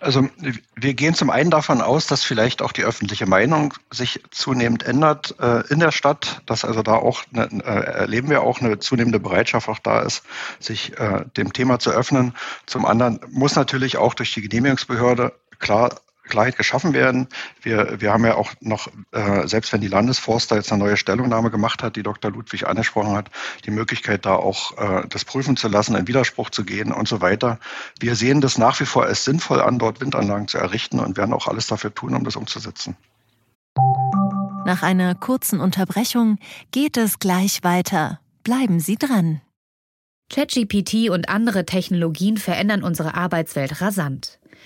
Also wir gehen zum einen davon aus, dass vielleicht auch die öffentliche Meinung sich zunehmend ändert äh, in der Stadt, dass also da auch eine, äh, erleben wir auch eine zunehmende Bereitschaft auch da ist, sich äh, dem Thema zu öffnen. Zum anderen muss natürlich auch durch die Genehmigungsbehörde klar Klarheit geschaffen werden. Wir, wir haben ja auch noch, äh, selbst wenn die Landesforster jetzt eine neue Stellungnahme gemacht hat, die Dr. Ludwig angesprochen hat, die Möglichkeit, da auch äh, das prüfen zu lassen, in Widerspruch zu gehen und so weiter. Wir sehen das nach wie vor als sinnvoll an, dort Windanlagen zu errichten und werden auch alles dafür tun, um das umzusetzen. Nach einer kurzen Unterbrechung geht es gleich weiter. Bleiben Sie dran. ChatGPT und andere Technologien verändern unsere Arbeitswelt rasant.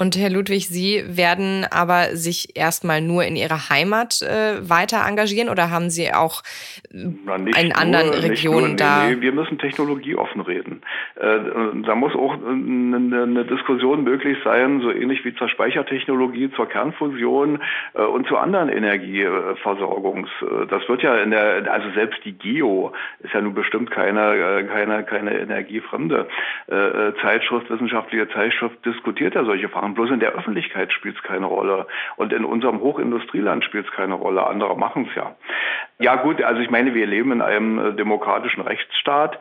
Und Herr Ludwig, Sie werden aber sich erstmal nur in Ihrer Heimat äh, weiter engagieren oder haben Sie auch Na, in anderen nur, Regionen nur, da? Nee, wir müssen technologieoffen reden. Äh, da muss auch eine, eine, Diskussion möglich sein, so ähnlich wie zur Speichertechnologie, zur Kernfusion äh, und zu anderen Energieversorgungs. Äh, das wird ja in der, also selbst die Geo ist ja nun bestimmt keine, äh, keine, keine energiefremde äh, Zeitschrift, wissenschaftliche Zeitschrift diskutiert ja solche Fragen machen. Bloß in der Öffentlichkeit spielt es keine Rolle. Und in unserem Hochindustrieland spielt es keine Rolle. Andere machen es ja. Ja gut, also ich meine, wir leben in einem äh, demokratischen Rechtsstaat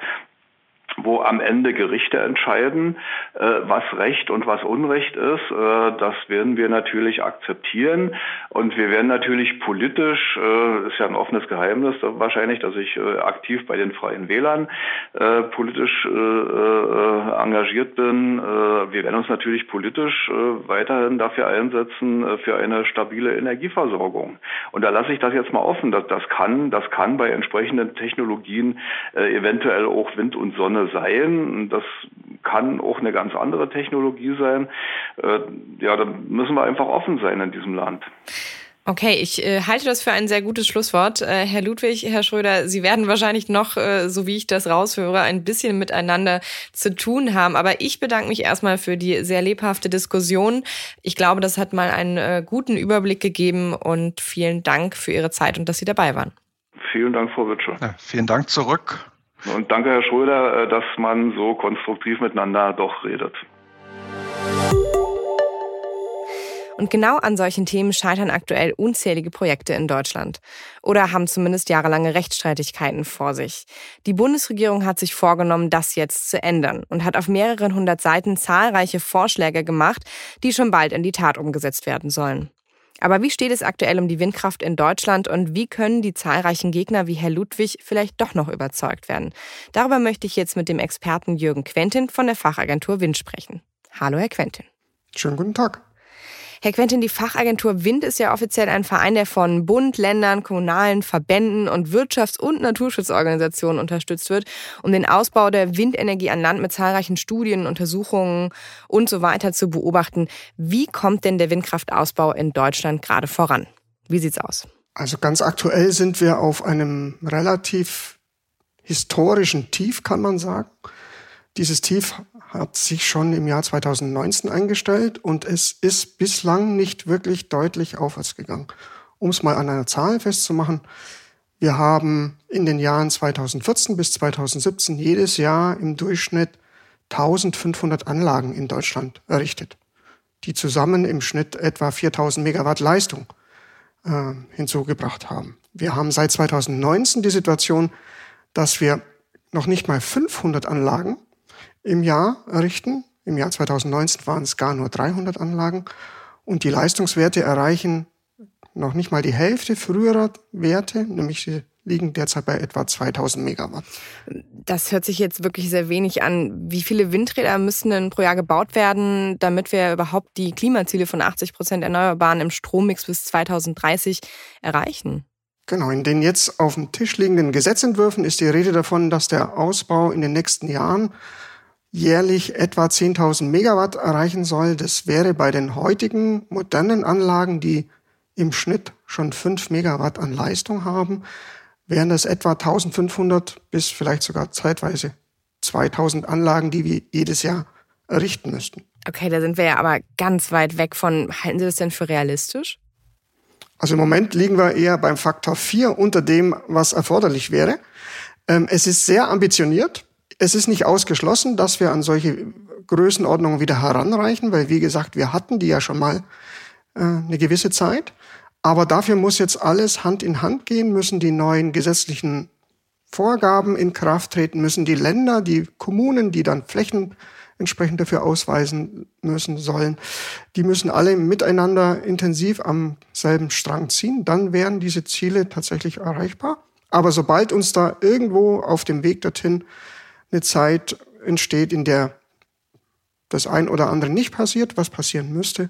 wo am Ende Gerichte entscheiden, äh, was Recht und was Unrecht ist. Äh, das werden wir natürlich akzeptieren. Und wir werden natürlich politisch, äh, ist ja ein offenes Geheimnis wahrscheinlich, dass ich aktiv bei den Freien Wählern äh, politisch engagiert bin. wir werden uns natürlich politisch weiterhin dafür einsetzen, für eine stabile Energieversorgung. Und da lasse ich das jetzt mal offen. Das, das, kann, das kann bei entsprechenden Technologien eventuell auch Wind und Sonne sein. Das kann auch eine ganz andere Technologie sein. Äh, ja, da müssen wir einfach offen sein in diesem Land. Okay, ich äh, halte das für ein sehr gutes Schlusswort. Äh, Herr Ludwig, Herr Schröder, Sie werden wahrscheinlich noch, äh, so wie ich das raushöre, ein bisschen miteinander zu tun haben. Aber ich bedanke mich erstmal für die sehr lebhafte Diskussion. Ich glaube, das hat mal einen äh, guten Überblick gegeben und vielen Dank für Ihre Zeit und dass Sie dabei waren. Vielen Dank, Frau Witsche. Ja, vielen Dank zurück. Und danke, Herr Schröder, äh, dass man so konstruktiv miteinander doch redet. Und genau an solchen Themen scheitern aktuell unzählige Projekte in Deutschland oder haben zumindest jahrelange Rechtsstreitigkeiten vor sich. Die Bundesregierung hat sich vorgenommen, das jetzt zu ändern und hat auf mehreren hundert Seiten zahlreiche Vorschläge gemacht, die schon bald in die Tat umgesetzt werden sollen. Aber wie steht es aktuell um die Windkraft in Deutschland und wie können die zahlreichen Gegner wie Herr Ludwig vielleicht doch noch überzeugt werden? Darüber möchte ich jetzt mit dem Experten Jürgen Quentin von der Fachagentur Wind sprechen. Hallo, Herr Quentin. Schönen guten Tag. Herr Quentin, die Fachagentur Wind ist ja offiziell ein Verein, der von Bund, Ländern, kommunalen Verbänden und Wirtschafts- und Naturschutzorganisationen unterstützt wird, um den Ausbau der Windenergie an Land mit zahlreichen Studien, Untersuchungen und so weiter zu beobachten. Wie kommt denn der Windkraftausbau in Deutschland gerade voran? Wie sieht's aus? Also ganz aktuell sind wir auf einem relativ historischen Tief, kann man sagen. Dieses Tief hat sich schon im Jahr 2019 eingestellt und es ist bislang nicht wirklich deutlich aufwärts gegangen. Um es mal an einer Zahl festzumachen, wir haben in den Jahren 2014 bis 2017 jedes Jahr im Durchschnitt 1500 Anlagen in Deutschland errichtet, die zusammen im Schnitt etwa 4000 Megawatt Leistung äh, hinzugebracht haben. Wir haben seit 2019 die Situation, dass wir noch nicht mal 500 Anlagen im Jahr errichten. Im Jahr 2019 waren es gar nur 300 Anlagen und die Leistungswerte erreichen noch nicht mal die Hälfte früherer Werte, nämlich sie liegen derzeit bei etwa 2000 Megawatt. Das hört sich jetzt wirklich sehr wenig an. Wie viele Windräder müssen denn pro Jahr gebaut werden, damit wir überhaupt die Klimaziele von 80 Prozent Erneuerbaren im Strommix bis 2030 erreichen? Genau, in den jetzt auf dem Tisch liegenden Gesetzentwürfen ist die Rede davon, dass der Ausbau in den nächsten Jahren jährlich etwa 10.000 Megawatt erreichen soll. Das wäre bei den heutigen modernen Anlagen, die im Schnitt schon 5 Megawatt an Leistung haben, wären das etwa 1500 bis vielleicht sogar zeitweise 2000 Anlagen, die wir jedes Jahr errichten müssten. Okay, da sind wir ja aber ganz weit weg von. Halten Sie das denn für realistisch? Also im Moment liegen wir eher beim Faktor 4 unter dem, was erforderlich wäre. Ähm, es ist sehr ambitioniert. Es ist nicht ausgeschlossen, dass wir an solche Größenordnungen wieder heranreichen, weil wie gesagt, wir hatten die ja schon mal äh, eine gewisse Zeit. Aber dafür muss jetzt alles Hand in Hand gehen, müssen die neuen gesetzlichen Vorgaben in Kraft treten, müssen die Länder, die Kommunen, die dann Flächen entsprechend dafür ausweisen müssen sollen, die müssen alle miteinander intensiv am selben Strang ziehen. Dann wären diese Ziele tatsächlich erreichbar. Aber sobald uns da irgendwo auf dem Weg dorthin eine Zeit entsteht, in der das ein oder andere nicht passiert, was passieren müsste,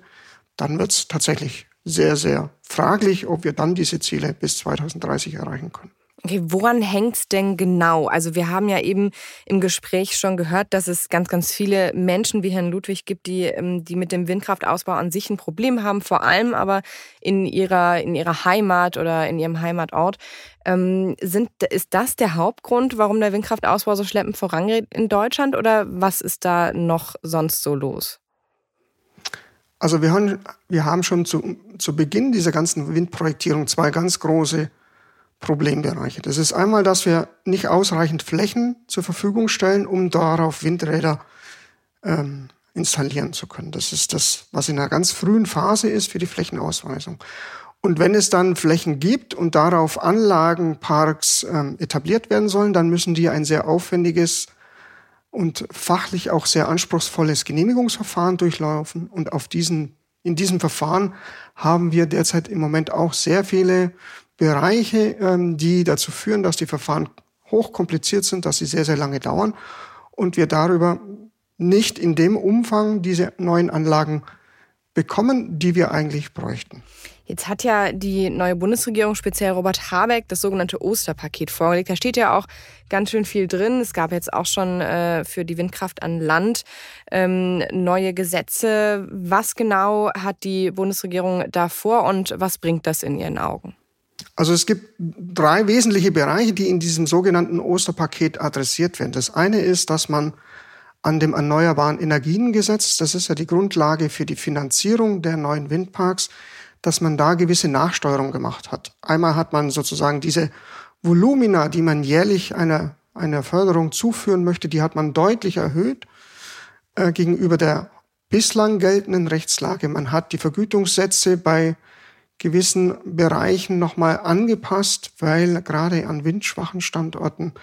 dann wird es tatsächlich sehr, sehr fraglich, ob wir dann diese Ziele bis 2030 erreichen können. Okay, woran hängt es denn genau? Also wir haben ja eben im Gespräch schon gehört, dass es ganz, ganz viele Menschen wie Herrn Ludwig gibt, die, ähm, die mit dem Windkraftausbau an sich ein Problem haben, vor allem aber in ihrer, in ihrer Heimat oder in ihrem Heimatort. Ähm, sind, ist das der Hauptgrund, warum der Windkraftausbau so schleppend vorangeht in Deutschland oder was ist da noch sonst so los? Also wir haben, wir haben schon zu, zu Beginn dieser ganzen Windprojektierung zwei ganz große Problembereiche. Das ist einmal, dass wir nicht ausreichend Flächen zur Verfügung stellen, um darauf Windräder ähm, installieren zu können. Das ist das, was in einer ganz frühen Phase ist für die Flächenausweisung. Und wenn es dann Flächen gibt und darauf Anlagenparks ähm, etabliert werden sollen, dann müssen die ein sehr aufwendiges und fachlich auch sehr anspruchsvolles Genehmigungsverfahren durchlaufen. Und auf diesen, in diesem Verfahren haben wir derzeit im Moment auch sehr viele Bereiche, ähm, die dazu führen, dass die Verfahren hochkompliziert sind, dass sie sehr, sehr lange dauern und wir darüber nicht in dem Umfang diese neuen Anlagen bekommen, die wir eigentlich bräuchten. Jetzt hat ja die neue Bundesregierung, speziell Robert Habeck, das sogenannte Osterpaket vorgelegt. Da steht ja auch ganz schön viel drin. Es gab jetzt auch schon äh, für die Windkraft an Land ähm, neue Gesetze. Was genau hat die Bundesregierung da vor und was bringt das in Ihren Augen? Also es gibt drei wesentliche Bereiche, die in diesem sogenannten Osterpaket adressiert werden. Das eine ist, dass man an dem Erneuerbaren Energiengesetz, das ist ja die Grundlage für die Finanzierung der neuen Windparks, dass man da gewisse Nachsteuerung gemacht hat. Einmal hat man sozusagen diese Volumina, die man jährlich einer, einer Förderung zuführen möchte, die hat man deutlich erhöht äh, gegenüber der bislang geltenden Rechtslage. Man hat die Vergütungssätze bei gewissen Bereichen nochmal angepasst, weil gerade an windschwachen Standorten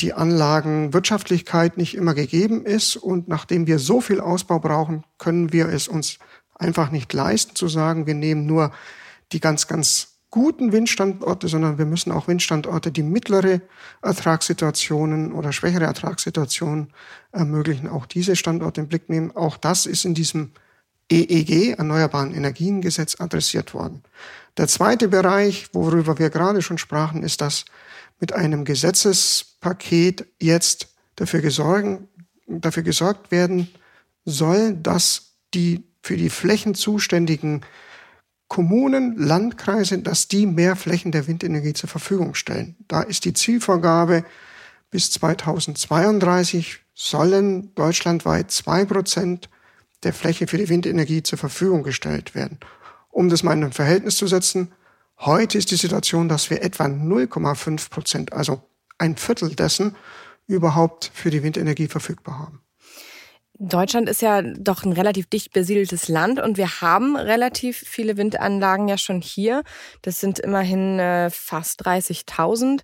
die Anlagenwirtschaftlichkeit nicht immer gegeben ist. Und nachdem wir so viel Ausbau brauchen, können wir es uns einfach nicht leisten zu sagen, wir nehmen nur die ganz, ganz guten Windstandorte, sondern wir müssen auch Windstandorte, die mittlere Ertragssituationen oder schwächere Ertragssituationen ermöglichen, auch diese Standorte im Blick nehmen. Auch das ist in diesem EEG, Erneuerbaren Energiengesetz, adressiert worden. Der zweite Bereich, worüber wir gerade schon sprachen, ist, dass mit einem Gesetzespaket jetzt dafür, gesorgen, dafür gesorgt werden soll, dass die für die Flächen zuständigen Kommunen, Landkreise, dass die mehr Flächen der Windenergie zur Verfügung stellen. Da ist die Zielvorgabe, bis 2032 sollen deutschlandweit zwei Prozent der Fläche für die Windenergie zur Verfügung gestellt werden. Um das mal in ein Verhältnis zu setzen, heute ist die Situation, dass wir etwa 0,5 Prozent, also ein Viertel dessen, überhaupt für die Windenergie verfügbar haben. Deutschland ist ja doch ein relativ dicht besiedeltes Land und wir haben relativ viele Windanlagen ja schon hier. Das sind immerhin äh, fast 30.000.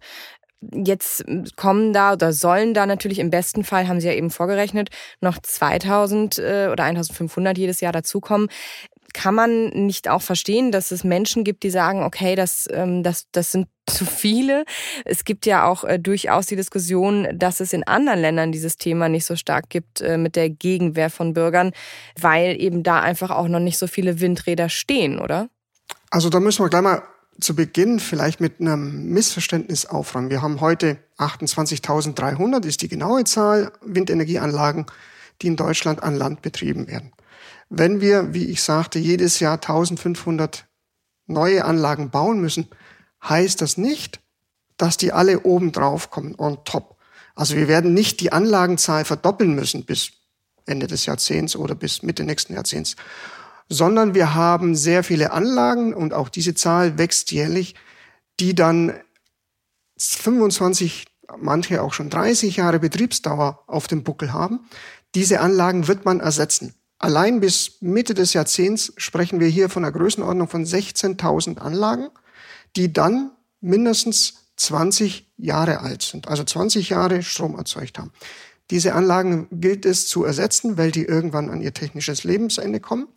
Jetzt kommen da oder sollen da natürlich im besten Fall, haben Sie ja eben vorgerechnet, noch 2000 äh, oder 1500 jedes Jahr dazukommen kann man nicht auch verstehen, dass es Menschen gibt, die sagen, okay, das, ähm, das, das sind [LAUGHS] zu viele. Es gibt ja auch äh, durchaus die Diskussion, dass es in anderen Ländern dieses Thema nicht so stark gibt äh, mit der Gegenwehr von Bürgern, weil eben da einfach auch noch nicht so viele Windräder stehen, oder? Also da müssen wir gleich mal zu Beginn vielleicht mit einem Missverständnis aufräumen. Wir haben heute 28.300, ist die genaue Zahl Windenergieanlagen, die in Deutschland an Land betrieben werden. Wenn wir, wie ich sagte, jedes Jahr 1500 neue Anlagen bauen müssen, heißt das nicht, dass die alle oben drauf kommen, on top. Also wir werden nicht die Anlagenzahl verdoppeln müssen bis Ende des Jahrzehnts oder bis Mitte nächsten Jahrzehnts, sondern wir haben sehr viele Anlagen und auch diese Zahl wächst jährlich, die dann 25, manche auch schon 30 Jahre Betriebsdauer auf dem Buckel haben. Diese Anlagen wird man ersetzen. Allein bis Mitte des Jahrzehnts sprechen wir hier von einer Größenordnung von 16.000 Anlagen, die dann mindestens 20 Jahre alt sind, also 20 Jahre Strom erzeugt haben. Diese Anlagen gilt es zu ersetzen, weil die irgendwann an ihr technisches Lebensende kommen.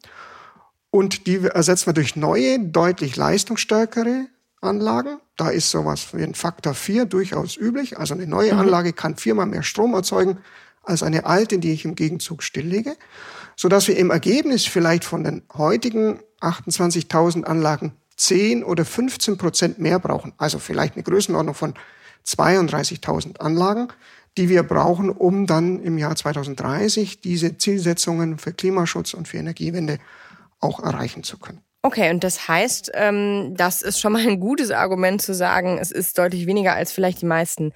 Und die ersetzen wir durch neue, deutlich leistungsstärkere Anlagen. Da ist sowas wie ein Faktor 4 durchaus üblich. Also eine neue mhm. Anlage kann viermal mehr Strom erzeugen als eine alte, die ich im Gegenzug stilllege sodass wir im Ergebnis vielleicht von den heutigen 28.000 Anlagen 10 oder 15 Prozent mehr brauchen. Also vielleicht eine Größenordnung von 32.000 Anlagen, die wir brauchen, um dann im Jahr 2030 diese Zielsetzungen für Klimaschutz und für Energiewende auch erreichen zu können. Okay, und das heißt, ähm, das ist schon mal ein gutes Argument zu sagen, es ist deutlich weniger als vielleicht die meisten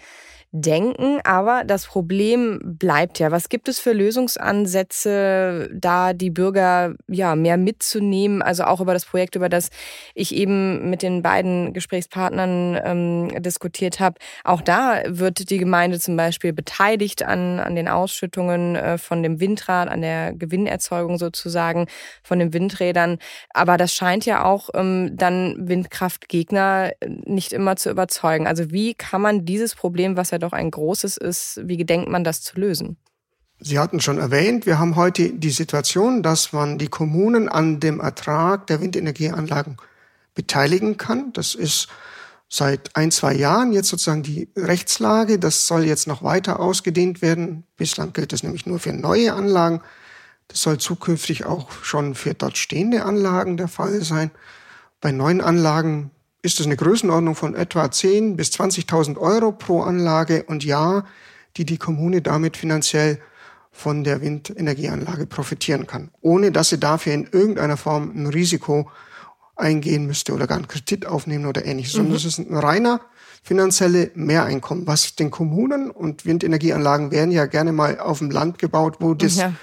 denken. Aber das Problem bleibt ja. Was gibt es für Lösungsansätze, da die Bürger ja mehr mitzunehmen? Also auch über das Projekt, über das ich eben mit den beiden Gesprächspartnern ähm, diskutiert habe. Auch da wird die Gemeinde zum Beispiel beteiligt an, an den Ausschüttungen äh, von dem Windrad, an der Gewinnerzeugung sozusagen von den Windrädern. Aber das scheint ja auch ähm, dann Windkraftgegner nicht immer zu überzeugen. Also wie kann man dieses Problem, was ja ja doch ein großes ist. Wie gedenkt man das zu lösen? Sie hatten schon erwähnt, wir haben heute die Situation, dass man die Kommunen an dem Ertrag der Windenergieanlagen beteiligen kann. Das ist seit ein, zwei Jahren jetzt sozusagen die Rechtslage. Das soll jetzt noch weiter ausgedehnt werden. Bislang gilt das nämlich nur für neue Anlagen. Das soll zukünftig auch schon für dort stehende Anlagen der Fall sein. Bei neuen Anlagen ist es eine Größenordnung von etwa 10.000 bis 20.000 Euro pro Anlage und Jahr, die die Kommune damit finanziell von der Windenergieanlage profitieren kann, ohne dass sie dafür in irgendeiner Form ein Risiko eingehen müsste oder gar einen Kredit aufnehmen oder ähnliches. Mhm. Sondern es ist ein reiner finanzielle Mehreinkommen, was den Kommunen und Windenergieanlagen werden ja gerne mal auf dem Land gebaut, wo das, ja.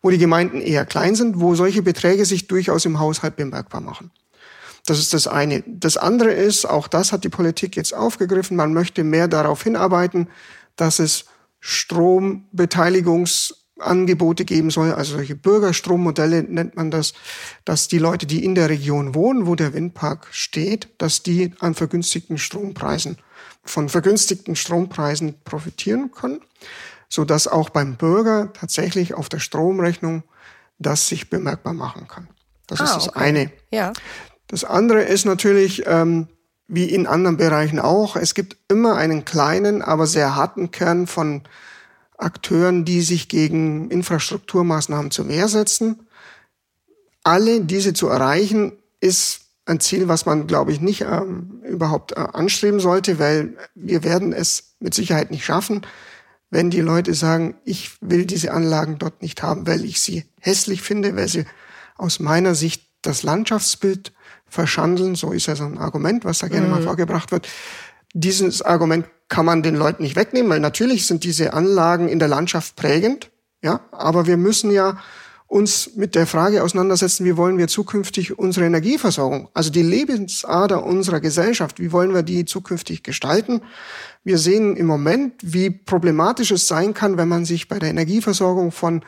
wo die Gemeinden eher klein sind, wo solche Beträge sich durchaus im Haushalt bemerkbar machen. Das ist das eine. Das andere ist, auch das hat die Politik jetzt aufgegriffen, man möchte mehr darauf hinarbeiten, dass es Strombeteiligungsangebote geben soll, also solche Bürgerstrommodelle nennt man das, dass die Leute, die in der Region wohnen, wo der Windpark steht, dass die an vergünstigten Strompreisen, von vergünstigten Strompreisen profitieren können, so dass auch beim Bürger tatsächlich auf der Stromrechnung das sich bemerkbar machen kann. Das ah, ist das okay. eine. Ja. Das andere ist natürlich, ähm, wie in anderen Bereichen auch, es gibt immer einen kleinen, aber sehr harten Kern von Akteuren, die sich gegen Infrastrukturmaßnahmen zur Wehr setzen. alle diese zu erreichen, ist ein Ziel, was man, glaube ich, nicht ähm, überhaupt äh, anstreben sollte, weil wir werden es mit Sicherheit nicht schaffen, wenn die Leute sagen, ich will diese Anlagen dort nicht haben, weil ich sie hässlich finde, weil sie aus meiner Sicht das Landschaftsbild verschandeln. So ist ja so ein Argument, was da gerne mhm. mal vorgebracht wird. Dieses Argument kann man den Leuten nicht wegnehmen, weil natürlich sind diese Anlagen in der Landschaft prägend. Ja, aber wir müssen ja uns mit der Frage auseinandersetzen, wie wollen wir zukünftig unsere Energieversorgung, also die Lebensader unserer Gesellschaft, wie wollen wir die zukünftig gestalten? Wir sehen im Moment, wie problematisch es sein kann, wenn man sich bei der Energieversorgung von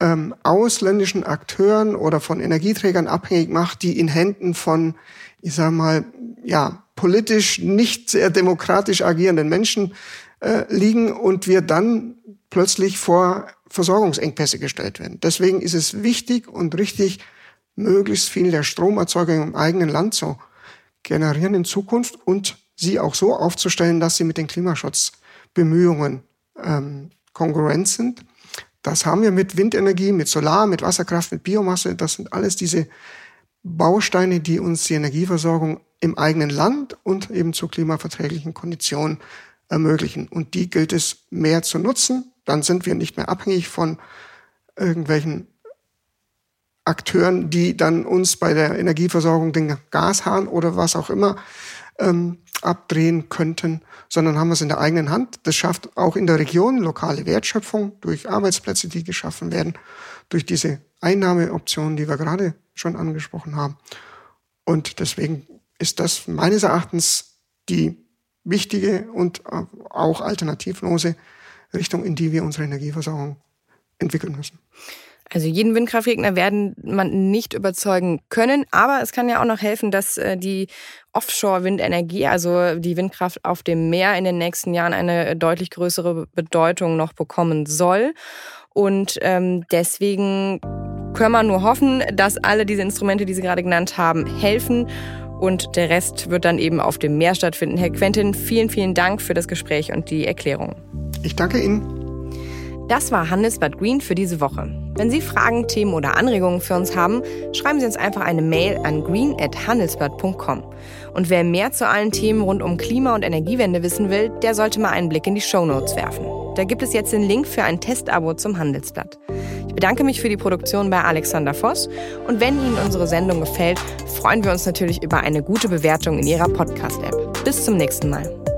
ähm, ausländischen Akteuren oder von Energieträgern abhängig macht, die in Händen von, ich sag mal, ja, politisch nicht sehr demokratisch agierenden Menschen äh, liegen und wir dann plötzlich vor Versorgungsengpässe gestellt werden. Deswegen ist es wichtig und richtig, möglichst viel der Stromerzeugung im eigenen Land zu generieren in Zukunft und sie auch so aufzustellen, dass sie mit den Klimaschutzbemühungen ähm, kongruent sind. Das haben wir mit Windenergie, mit Solar, mit Wasserkraft, mit Biomasse. Das sind alles diese Bausteine, die uns die Energieversorgung im eigenen Land und eben zu klimaverträglichen Konditionen ermöglichen. Und die gilt es mehr zu nutzen. Dann sind wir nicht mehr abhängig von irgendwelchen Akteuren, die dann uns bei der Energieversorgung den Gashahn oder was auch immer ähm, abdrehen könnten, sondern haben wir es in der eigenen Hand. Das schafft auch in der Region lokale Wertschöpfung durch Arbeitsplätze, die geschaffen werden, durch diese Einnahmeoptionen, die wir gerade schon angesprochen haben. Und deswegen ist das meines Erachtens die wichtige und auch alternativlose Richtung, in die wir unsere Energieversorgung entwickeln müssen. Also jeden Windkraftgegner werden man nicht überzeugen können, aber es kann ja auch noch helfen, dass äh, die Offshore-Windenergie, also die Windkraft auf dem Meer in den nächsten Jahren eine deutlich größere Bedeutung noch bekommen soll. Und ähm, deswegen können wir nur hoffen, dass alle diese Instrumente, die Sie gerade genannt haben, helfen und der Rest wird dann eben auf dem Meer stattfinden. Herr Quentin, vielen, vielen Dank für das Gespräch und die Erklärung. Ich danke Ihnen. Das war Handelsblatt Green für diese Woche. Wenn Sie Fragen, Themen oder Anregungen für uns haben, schreiben Sie uns einfach eine Mail an green@handelsblatt.com. Und wer mehr zu allen Themen rund um Klima- und Energiewende wissen will, der sollte mal einen Blick in die Show Notes werfen. Da gibt es jetzt den Link für ein Testabo zum Handelsblatt. Ich bedanke mich für die Produktion bei Alexander Voss und wenn Ihnen unsere Sendung gefällt, freuen wir uns natürlich über eine gute Bewertung in Ihrer Podcast-App. Bis zum nächsten Mal.